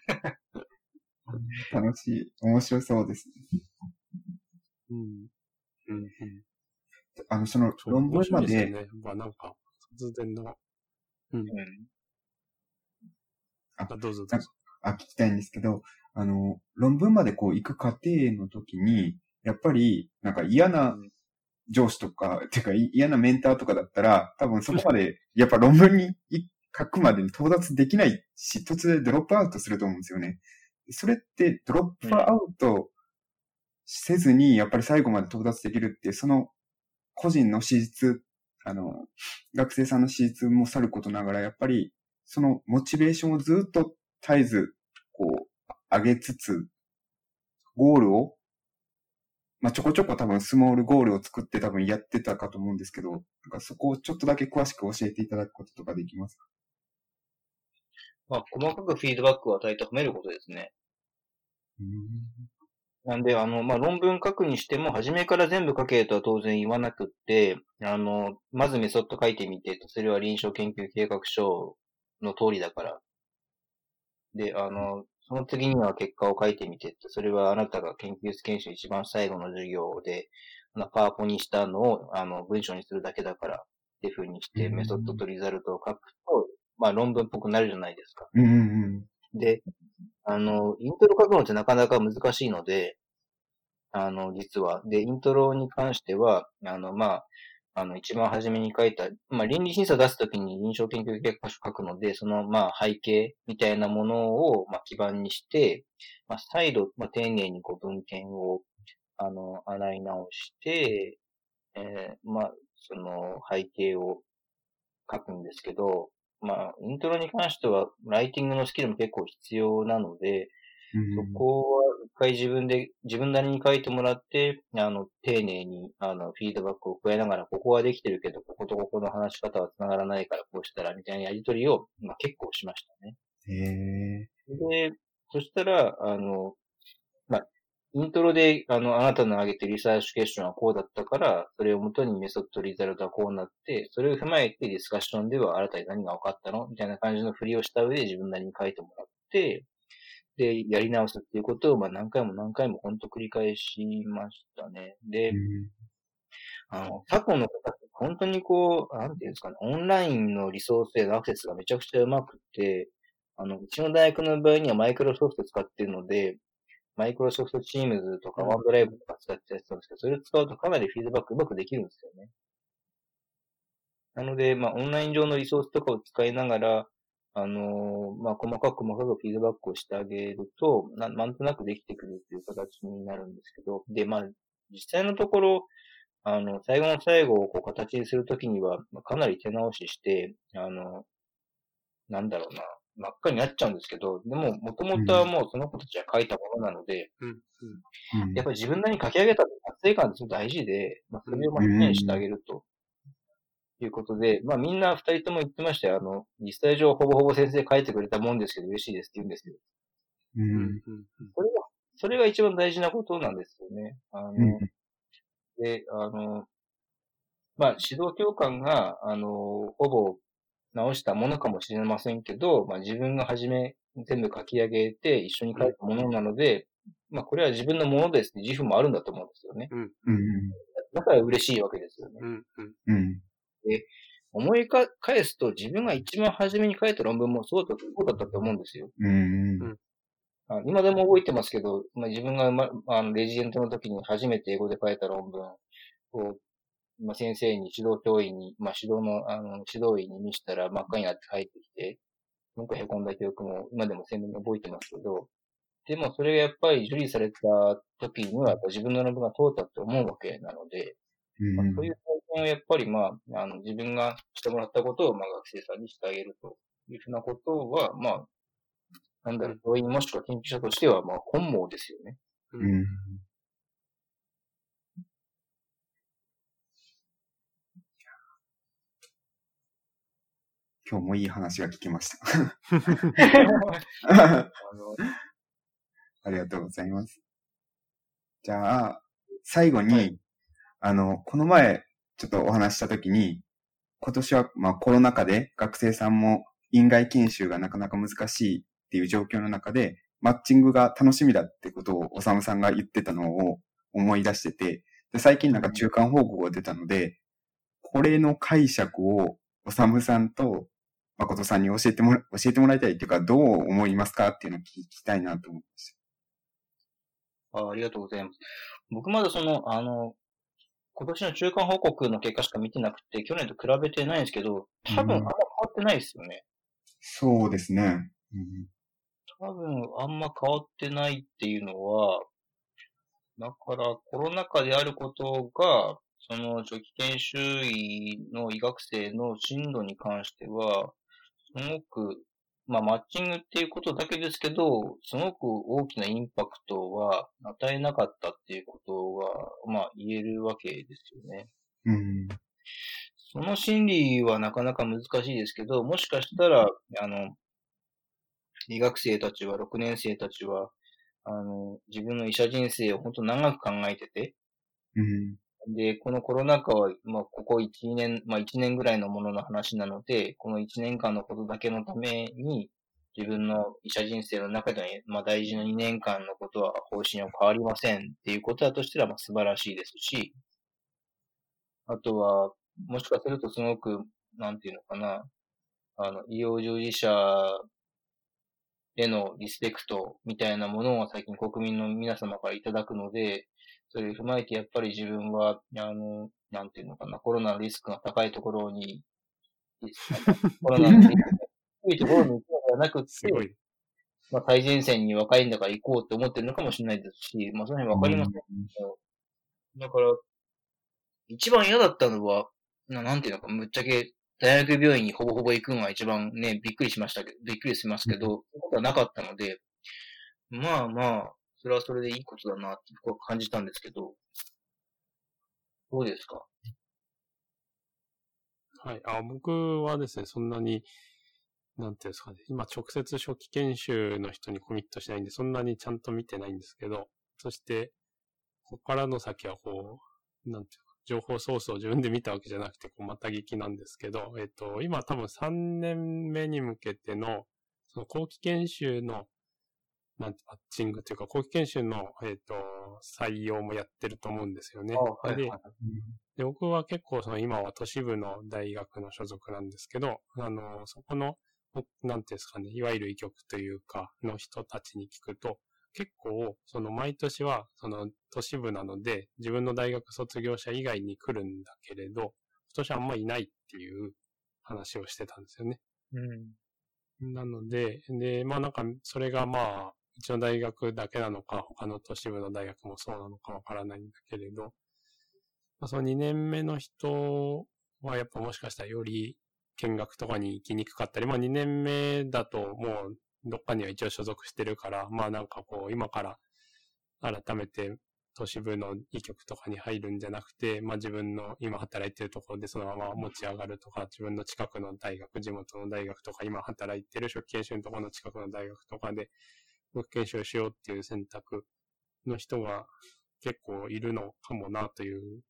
楽しい。面白そうですね。うん。うん。あの、その、論文まで、ね、まあ、なんか、突然のうん。あ、どうぞどうぞ。あ、聞きたいんですけど、あの、論文までこう行く過程の時に、やっぱり、なんか嫌な上司とか、てか嫌なメンターとかだったら、多分そこまで、やっぱ論文に書くまでに到達できないし、途中でドロップアウトすると思うんですよね。それってドロップアウトせずに、やっぱり最後まで到達できるって、その個人の資質、あの、学生さんの資質もさることながら、やっぱりそのモチベーションをずっと絶えず、こう、上げつつ、ゴールをまあ、ちょこちょこ多分スモールゴールを作って多分やってたかと思うんですけど、なんかそこをちょっとだけ詳しく教えていただくこととかできますか？まあ、細かくフィードバックを与えて褒めることですね。なんで、あの、まあ、論文書くにしても、初めから全部書けとは当然言わなくって、あの、まずメソッド書いてみてと、それは臨床研究計画書の通りだから。で、あの、その次には結果を書いてみてって、それはあなたが研究室研修一番最後の授業で、パワポにしたのをあの文章にするだけだからっていうふうにして、メソッドとリザルトを書くと、まあ論文っぽくなるじゃないですか。で、あの、イントロ書くのってなかなか難しいので、あの、実は。で、イントロに関しては、あの、まあ、あの、一番初めに書いた、まあ、倫理審査を出すときに臨床研究結果書書くので、その、まあ、背景みたいなものを、まあ、基盤にして、まあ、再度、まあ、丁寧にこう文献を、あの、洗い直して、えー、まあ、その背景を書くんですけど、まあ、イントロに関しては、ライティングのスキルも結構必要なので、そこは一回自分で、自分なりに書いてもらって、あの、丁寧に、あの、フィードバックを加えながら、ここはできてるけど、こことここの話し方は繋がらないから、こうしたら、みたいなやりとりを、まあ、結構しましたね。へで、そしたら、あの、まあ、イントロで、あの、あなたの挙げてリサーチクエスチョンはこうだったから、それをもとにメソッドリザルトはこうなって、それを踏まえてディスカッションでは新たに何が分かったのみたいな感じの振りをした上で自分なりに書いてもらって、で、やり直すっていうことを、まあ、何回も何回も本当繰り返しましたね。で、あの、過去の方って本当にこう、なんていうんですかね、オンラインのリソースへのアクセスがめちゃくちゃうまくて、あの、うちの大学の場合にはマイクロソフト使ってるので、マイクロソフトチームズとかワンドライブとか使ってやってたんですけど、それを使うとかなりフィードバックうまくできるんですよね。なので、まあ、オンライン上のリソースとかを使いながら、あの、まあ、細かく細かくフィードバックをしてあげると、ななんとなくできてくるっていう形になるんですけど、で、まあ、実際のところ、あの、最後の最後をこう形にするときには、まあ、かなり手直しして、あの、なんだろうな、真っ赤になっちゃうんですけど、でも、もともとはもうその子たちが書いたものなので、うんうん、やっぱり自分なりに書き上げた達成感ってすごく大事で、まあ、それをまあ、にしてあげると。いうことで、まあみんな二人とも言ってましたよ。あの、実際上ほぼほぼ先生書いてくれたもんですけど嬉しいですって言うんですよ。うん。それが、それが一番大事なことなんですよね。あの、うん、で、あの、まあ指導教官が、あの、ほぼ直したものかもしれませんけど、まあ自分が初め全部書き上げて一緒に書いたものなので、まあこれは自分のものですって自負もあるんだと思うんですよね。うん。だから嬉しいわけですよね。うん。うん。で、思い返すと自分が一番初めに書いた論文もそうだったと思うんですよ。うん。あ今でも覚えてますけど、まあ、自分が、ま、あのレジデントの時に初めて英語で書いた論文を、まあ、先生に指導教員に、まあ、指導の、あの、指導員に見せたら真っ赤になって帰ってきて、なんか凹んだ記憶も今でも鮮明に覚えてますけど、でもそれがやっぱり受理された時には自分の論文が通ったって思うわけなので、まあ、そういう体験をやっぱり、まあ、あの、自分がしてもらったことを、まあ、学生さんにしてあげるというふうなことは、まあ、なんだろう、教員もしくは研究者としては、まあ、本望ですよね。うん。今日もいい話が聞きました。ありがとうございます。じゃあ、最後に、はい、あの、この前、ちょっとお話したときに、今年は、まあコロナ禍で学生さんも院外研修がなかなか難しいっていう状況の中で、マッチングが楽しみだってことをおさむさんが言ってたのを思い出してて、で最近なんか中間報告が出たので、これの解釈をおさむさんと誠さんに教えてもら、教えてもらいたいっていうか、どう思いますかっていうのを聞きたいなと思うんですあありがとうございます。僕まだその、あの、今年の中間報告の結果しか見てなくて、去年と比べてないんですけど、多分あんま変わってないですよね。そうですね。うん、多分あんま変わってないっていうのは、だからコロナ禍であることが、その初期研修医の医学生の進路に関しては、すごく、まあマッチングっていうことだけですけど、すごく大きなインパクトは与えなかったっていうことが、まあ言えるわけですよね。うん。その心理はなかなか難しいですけど、もしかしたら、あの、医学生たちは、6年生たちは、あの、自分の医者人生を本当長く考えてて、うん、で、このコロナ禍は、まあ、ここ1年、まあ、1年ぐらいのものの話なので、この1年間のことだけのために、自分の医者人生の中では、まあ、大事な2年間のことは方針は変わりません。っていうことだとしたら、まあ、素晴らしいですし、あとは、もしかするとすごく、なんていうのかな、あの、医療従事者へのリスペクトみたいなものを最近国民の皆様からいただくので、それを踏まえてやっぱり自分は、あの、なんていうのかな、コロナのリスクが高いところに、コロナのリスクが低いところに行くのではなくて、まあ、最前線に若いんだから行こうって思ってるのかもしれないですし、まあ、その辺わかりませんけど、だから、一番嫌だったのは、ななんていうのか、むっちゃけ大学病院にほぼほぼ行くのが一番ね、びっくりしましたけど、びっくりしますけど、そういうことはなかったので、まあまあ、それはそれでいいことだなって僕は感じたんですけど、どうですか？はい。あ、僕はですね、そんなに、なんていうんですかね、今直接初期研修の人にコミットしないんで、そんなにちゃんと見てないんですけど、そして、ここからの先はこう、なんていうか、情報ソースを自分で見たわけじゃなくて、こう、また聞きなんですけど、えっと、今多分3年目に向けての、その後期研修のなんて、マッチングというか、後期研修の、えっ、ー、と、採用もやってると思うんですよね。はいでで、僕は結構、その今は都市部の大学の所属なんですけど、あの、そこの、なんていうんですかね、いわゆる医局というか、の人たちに聞くと、結構、その毎年は、その都市部なので、自分の大学卒業者以外に来るんだけれど、今年あんまいないっていう話をしてたんですよね。うん。なので、で、まあなんか、それがまあ、うちの大学だけなのか、他の都市部の大学もそうなのかわからないんだけれど、まあ、その2年目の人はやっぱもしかしたらより見学とかに行きにくかったり、まあ2年目だともうどっかには一応所属してるから、まあなんかこう今から改めて都市部の医局とかに入るんじゃなくて、まあ自分の今働いてるところでそのまま持ち上がるとか、自分の近くの大学、地元の大学とか、今働いてる初期研修のところの近くの大学とかで、学研修しようっていう選択の人が結構いるのかもなという、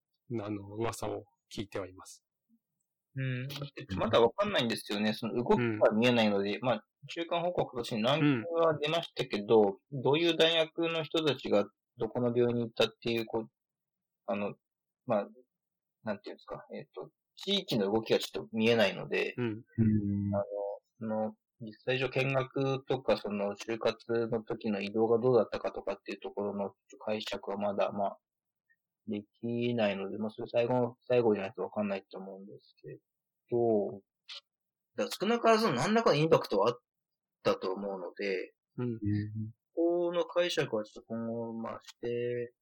あの、噂を聞いてはいます。うん。まだわかんないんですよね。その動きが見えないので、うん、まあ、中間報告としてランキングは出ましたけど、うん、どういう大学の人たちがどこの病院に行ったっていう、こう、あの、まあ、なんていうんですか、えっ、ー、と、地域の動きがちょっと見えないので、うん、あの、その、実際上見学とか、その、就活の時の移動がどうだったかとかっていうところの解釈はまだ、まあ、できないので、まあ、それ最後の、最後じゃないとわかんないと思うんですけど、だ少なからず何らかのインパクトはあったと思うので、うん。この解釈はちょっと今後、まあ、して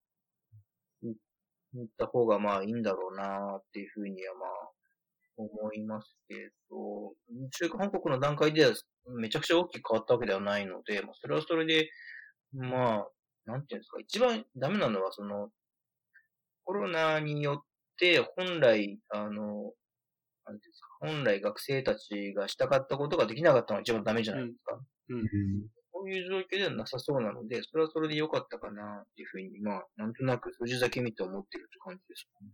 いった方がまあいいんだろうなっていうふうにはまあ思いますけど、中華報告の段階ではめちゃくちゃ大きく変わったわけではないので、まあ、それはそれで、まあ、なんていうんですか、一番ダメなのは、その、コロナによって本来、あの、なんていうんですか、本来学生たちがしたかったことができなかったのが一番ダメじゃないですか。うん。うん、そういう状況ではなさそうなので、それはそれで良かったかな、っていうふうに、まあ、なんとなく数字だけ見て思ってるって感じですかね。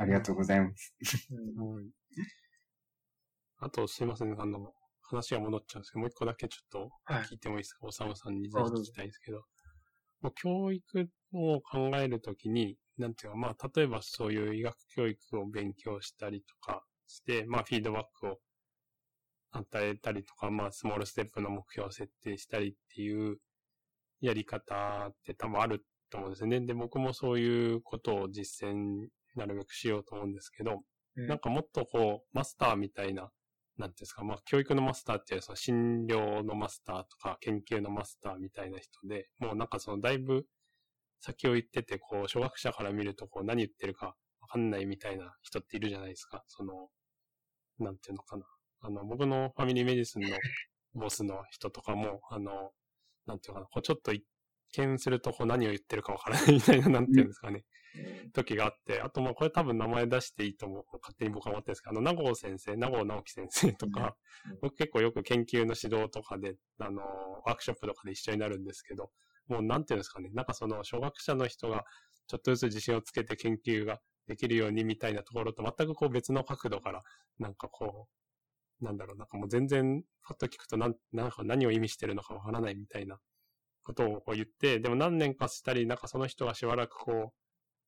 ありがとうございます。うん、あと、すいません、あの、話が戻っちゃうんですけど、もう一個だけちょっと聞いてもいいですか、はい、おさむさんにぜひ聞きたいんですけど、もう教育を考えるときに、なんていうか、まあ、例えばそういう医学教育を勉強したりとかして、まあ、フィードバックを与えたりとか、まあ、スモールステップの目標を設定したりっていうやり方って多分あると思うんですよね。で、僕もそういうことを実践なるべくしようと思うんですけど、うん、なんかもっとこう、マスターみたいな、なんていうんですか、まあ、教育のマスターっていうその診療のマスターとか研究のマスターみたいな人で、もうなんかそのだいぶ先を言ってて、こう、初学者から見るとこう、何言ってるかわかんないみたいな人っているじゃないですか。その、なんていうのかな。あの、僕のファミリーメディスンのボスの人とかも、あの、なんていうかな、こうちょっと一見するとこう何を言ってるかわからないみたいな、なんていうんですかね、時があって、あとまあこれ多分名前出していいと思う、勝手に僕は思ってるんですけど、あの、名郷先生、名郷直樹先生とか、僕結構よく研究の指導とかで、あの、ワークショップとかで一緒になるんですけど、もうなんていうんですかね、なんかその、初学者の人がちょっとずつ自信をつけて研究ができるようにみたいなところと全くこう別の角度から、なんかこう、なんだろう、なんかもう全然、パッと聞くとなん、なんか何を意味してるのかわからないみたいなことを言って、でも何年かしたり、なんかその人がしばらくこ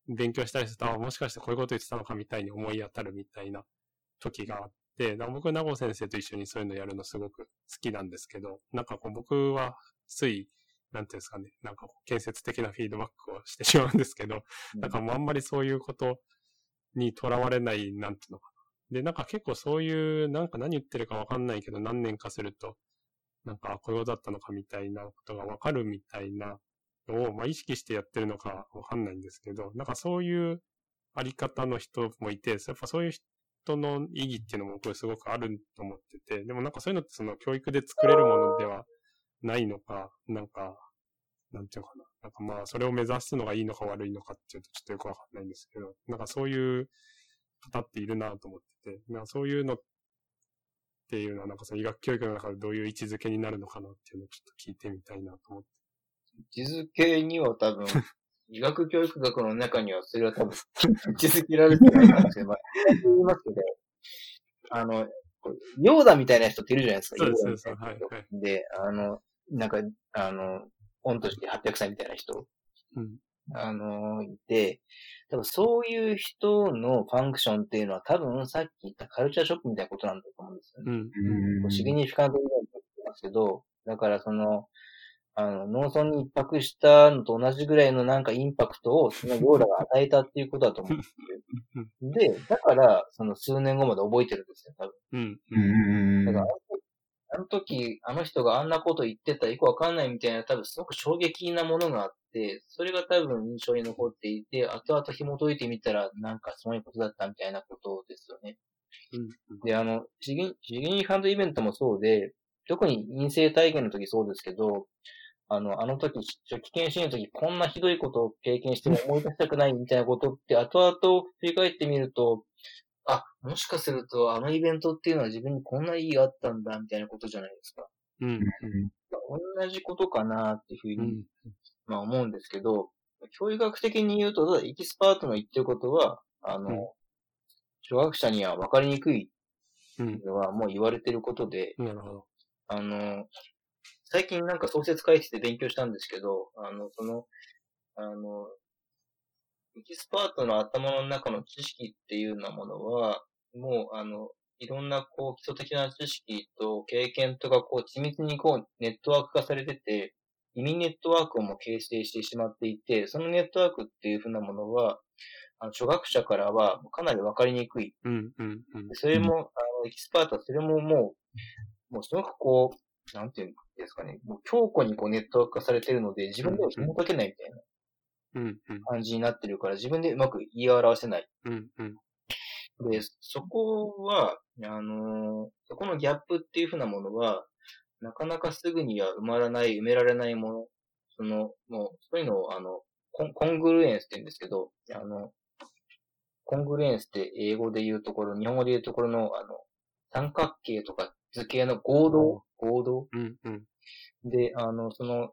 う、勉強したりすると、あ、もしかしてこういうこと言ってたのかみたいに思い当たるみたいな時があって、僕、名護先生と一緒にそういうのやるのすごく好きなんですけど、なんかこう僕はつい、なんていうんですかね、なんか建設的なフィードバックをしてしまうんですけど、うん、なんかもうあんまりそういうことにとらわれない、なんていうのかな。で、なんか結構そういう、なんか何言ってるかわかんないけど、何年かすると、なんか雇用だったのかみたいなことがわかるみたいなのを、まあ、意識してやってるのかわかんないんですけど、なんかそういうあり方の人もいて、やっぱそういう人の意義っていうのもこれすごくあると思ってて、でもなんかそういうのってその教育で作れるものではないのか、なんか、なんていうのかな。なんかまあ、それを目指すのがいいのか悪いのかっていうとちょっとよくわかんないんですけど、なんかそういう方っているなと思ってて、なんかそういうのっていうのは、なんかその医学教育の中でどういう位置づけになるのかなっていうのをちょっと聞いてみたいなと思って。位置づけには多分、医学教育学の中にはそれは多分、位置づけられてないかもしれない。言いますけど、あの、ヨーダみたいな人っているじゃないですか。そうです、はい、はい。で、あの、なんか、あの、御年で800歳みたいな人。うん。あの、いて、多分そういう人のファンクションっていうのは多分さっき言ったカルチャーショックみたいなことなんだと思うんですよね。うん。シグニフィカントイベントってますけど、だからその、あの、農村に一泊したのと同じぐらいのなんかインパクトをそのヨーダが与えたっていうことだと思うんですよ。で、だから、その数年後まで覚えてるんですよ、多分。うん。だから、あの時、あの人があんなこと言ってたよくわかんないみたいな多分すごく衝撃なものがあって、それが多分印象に残っていて、後々紐解いてみたらなんかそういうことだったみたいなことですよね。うん、で、あの、資源、資源ファンドイベントもそうで、特に陰性体験の時そうですけど、あの、あの時、初期検診の時、こんなひどいことを経験しても思い出したくないみたいなことって、後々振り返ってみると、あ、もしかするとあのイベントっていうのは自分にこんな意義があったんだ、みたいなことじゃないですか。うん。同じことかなっていうふうに、うん、まあ思うんですけど、教育学的に言うと、エキスパートの言ってることは、あの、うん、初学者には分かりにくいのはもう言われてることで、なるほど。あの、最近なんか創設会議で勉強したんですけど、あの、その、あの、エキスパートの頭の中の知識っていうようなものは、もう、あの、いろんな、こう、基礎的な知識と経験とか、こう、緻密にこう、ネットワーク化されてて、意味ネットワークをも形成してしまっていて、そのネットワークっていうふうなものは、あの初学者からはかなりわかりにくい。うんうんうん、それも、あの、エキスパートはそれももう、もうすごくこう、なんていうんですかね、もう強固にこうネットワーク化されてるので、自分では紐解けないみたいな。感じになってるから、自分でうまく言い表せない。うんうん、で、そこは、あのー、そこのギャップっていうふうなものは、なかなかすぐには埋まらない、埋められないもの。その、もう、そういうのを、あの、コンコングルエンスって言うんですけど、あの、コングルエンスって英語で言うところ、日本語で言うところの、あの、三角形とか図形の合同？合同、うんうん、で、あの、その、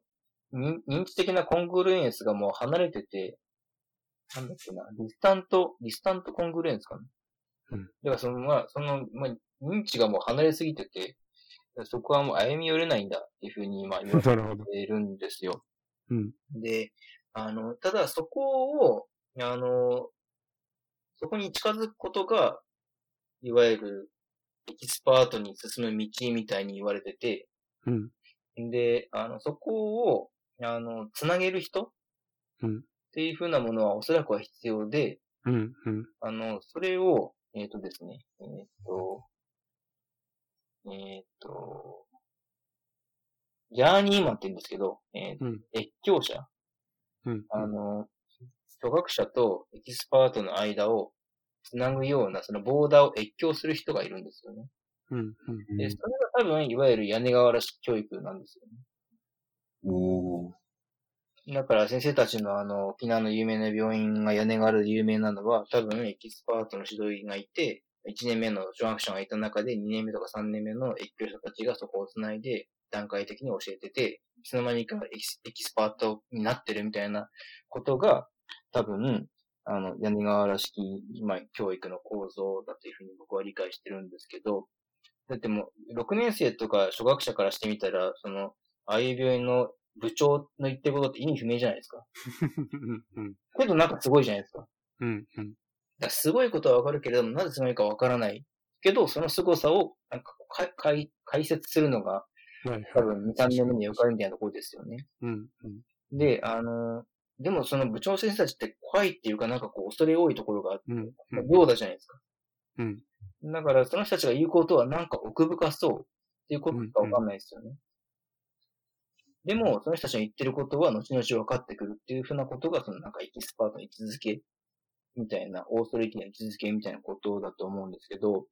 認知的な congruence がもう離れてて、なんだっけな、 distant、distant congruence かな？うん。だからその、まあ、その、まあ、認知がもう離れすぎてて、そこはもう歩み寄れないんだっていうふうに今言われているんですよ。うん。で、あの、ただそこを、あの、そこに近づくことが、いわゆるエキスパートに進む道みたいに言われてて、うん。で、あの、そこを、あの、つなげる人うんっていう風なものはおそらくは必要で、うん。うん。あの、それを、えっ、とですね、えっ、と、えっ、と、 journeyman って言うんですけど、えーうん越境者、うん。あの、初学者とエキスパートの間をつなぐような、そのボーダーを越境する人がいるんですよね。うん。うん。で、それが多分、いわゆる屋根瓦式教育なんですよね。おー。だから先生たちのあの、沖縄の有名な病院が屋根瓦で有名なのは、多分エキスパートの指導員がいて、1年目の初学者がいた中で、2年目とか3年目の越境者たちがそこをつないで、段階的に教えてて、いつの間にかエキスエキスパートになってるみたいなことが、多分、あの、屋根瓦式、まあ、教育の構造だというふうに僕は理解してるんですけど、だってもう、6年生とか初学者からしてみたら、その、ああいう病院の部長の言ってることって意味不明じゃないですか。うん。けどなんかすごいじゃないですかうん。うん。らすごいことはわかるけれども、なぜすごいかわからない。けど、その凄さを、なんかか、かい、解説するのが、はい。多分2、3年目に受かるみたいなところですよね。うん。うん。で、あの、でもその部長先生たちって怖いっていうかなんかこう恐れ多いところがあって、うん。妙だじゃないですか。うん。だからその人たちが言うことはなんか奥深そうっていうことしかわかんないですよね。でも、その人たちの言ってることは後々分かってくるっていうふうなことが、そのなんかエキスパートの位置づけみたいな、オーソリティの位置づけみたいなことだと思うんですけど、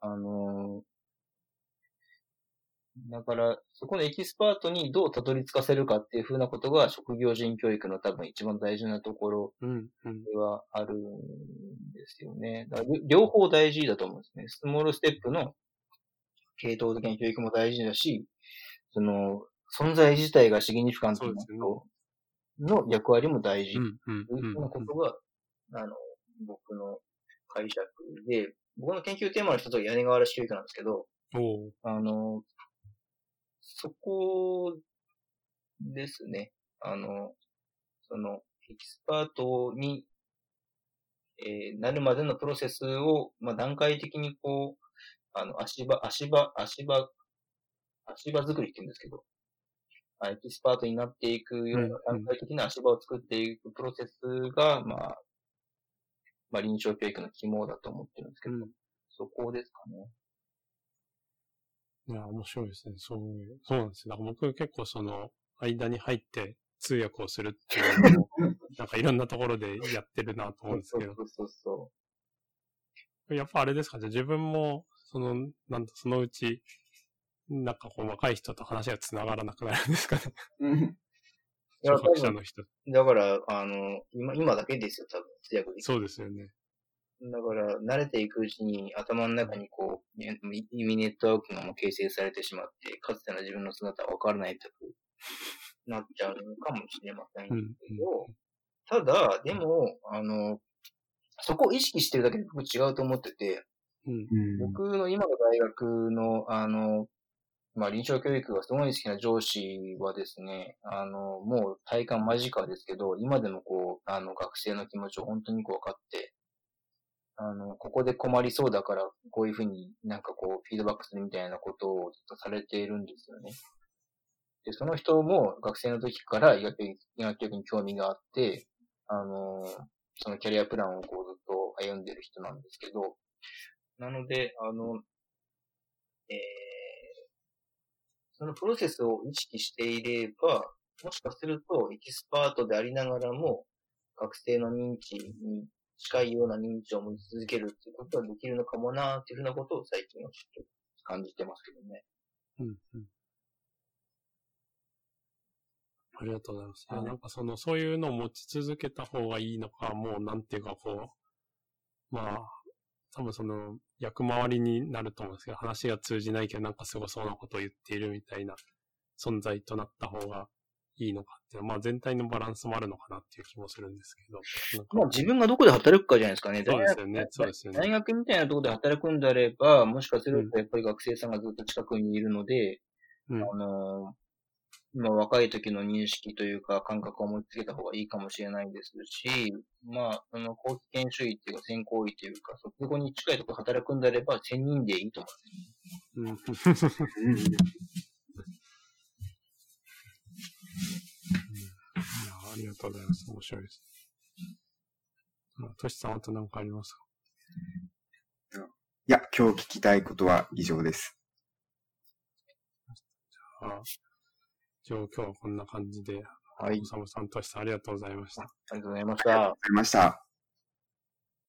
あのーだから、そこのエキスパートにどうたどり着かせるかっていうふうなことが職業人教育の多分一番大事なところ。ではあるんですよね。両方大事だと思うんですね。スモールステップの系統的な教育も大事だし、その、存在自体がシグニフィカントな人の役割も大事いうふうなことが、あの、僕の解釈で、僕の研究テーマの一つは屋根瓦式教育なんですけど。あの、そこですね。あの、その、エキスパートに、えーなるまでのプロセスを、まあ、段階的にこう、あの、足場、足場、足場、足場作りって言うんですけど、あエキスパートになっていくような段階的な足場を作っていくプロセスが、まあ、まあ、臨床教育の肝だと思ってるんですけど、うんそこですかね。いや、面白いですね。そういう、そうなんですよ。だから僕結構その、間に入って通訳をするっていうのを、なんかいろんなところでやってるなと思うんですけど、そうそうそうやっぱあれですかじゃあ自分も、その、なんだ、そのうち、なんかこう若い人と話が繋がらなくなるんですかね。うん。いや初学者の人。だから、あの、今、今だけですよ、多分、通訳。そうですよね。だから、慣れていくうちに頭の中にこう、ね意味ネットワークがもう形成されてしまって、かつての自分の姿はわからないとなっちゃうのかもしれませんけうん。ど、ただ、でも、あの、そこを意識してるだけで僕違うと思ってて、うん。僕の今の大学の、あの、まあ、臨床教育がすごい好きな上司はですね、あの、もう体感間近ですけど、今でもこう、あの、学生の気持ちを本当にこう分かって、あの、ここで困りそうだから、こういうふうになんかこう、フィードバックするみたいなことをずっとされているんですよね。で、その人も学生の時から医学医学教育に興味があって、あの、そのキャリアプランをこうずっと歩んでる人なんですけど、なので、あの、えー、そのプロセスを意識していれば、もしかするとエキスパートでありながらも、学生の認知に近いような認知を持ち続けるっていうことができるのかもなっていうふうなことを最近はちょっと感じてますけどね。うん。うん。ありがとうございます。はいなんかその、そういうのを持ち続けた方がいいのか、もうなんていうかこう、まあ、多分その、役回りになると思うんですけど、話が通じないけどなんかすごそうなことを言っているみたいな存在となった方がいいのかっていうのは、まあ全体のバランスもあるのかなっていう気もするんですけど。まあ自分がどこで働くかじゃないですかね。そうですよね。そうですよね。大学みたいなところで働くんであれば、もしかするとやっぱり学生さんがずっと近くにいるので、うん。あのーまあ、若い時の認識というか感覚を持ちつけた方がいいかもしれないですし、まあ、その後期研修医っていうか先行医というか、卒業に近いところ働くんであれば、1000人でいいと思います。うん。いやありがとうございます。面白いです。まあ、トシさん、あと何かありますかいや、今日聞きたいことは以上です。あ一応今日はこんな感じで、はい。おさむさん、トシさん、ありがとうございました。ありがとうございましありがとうた。ございました。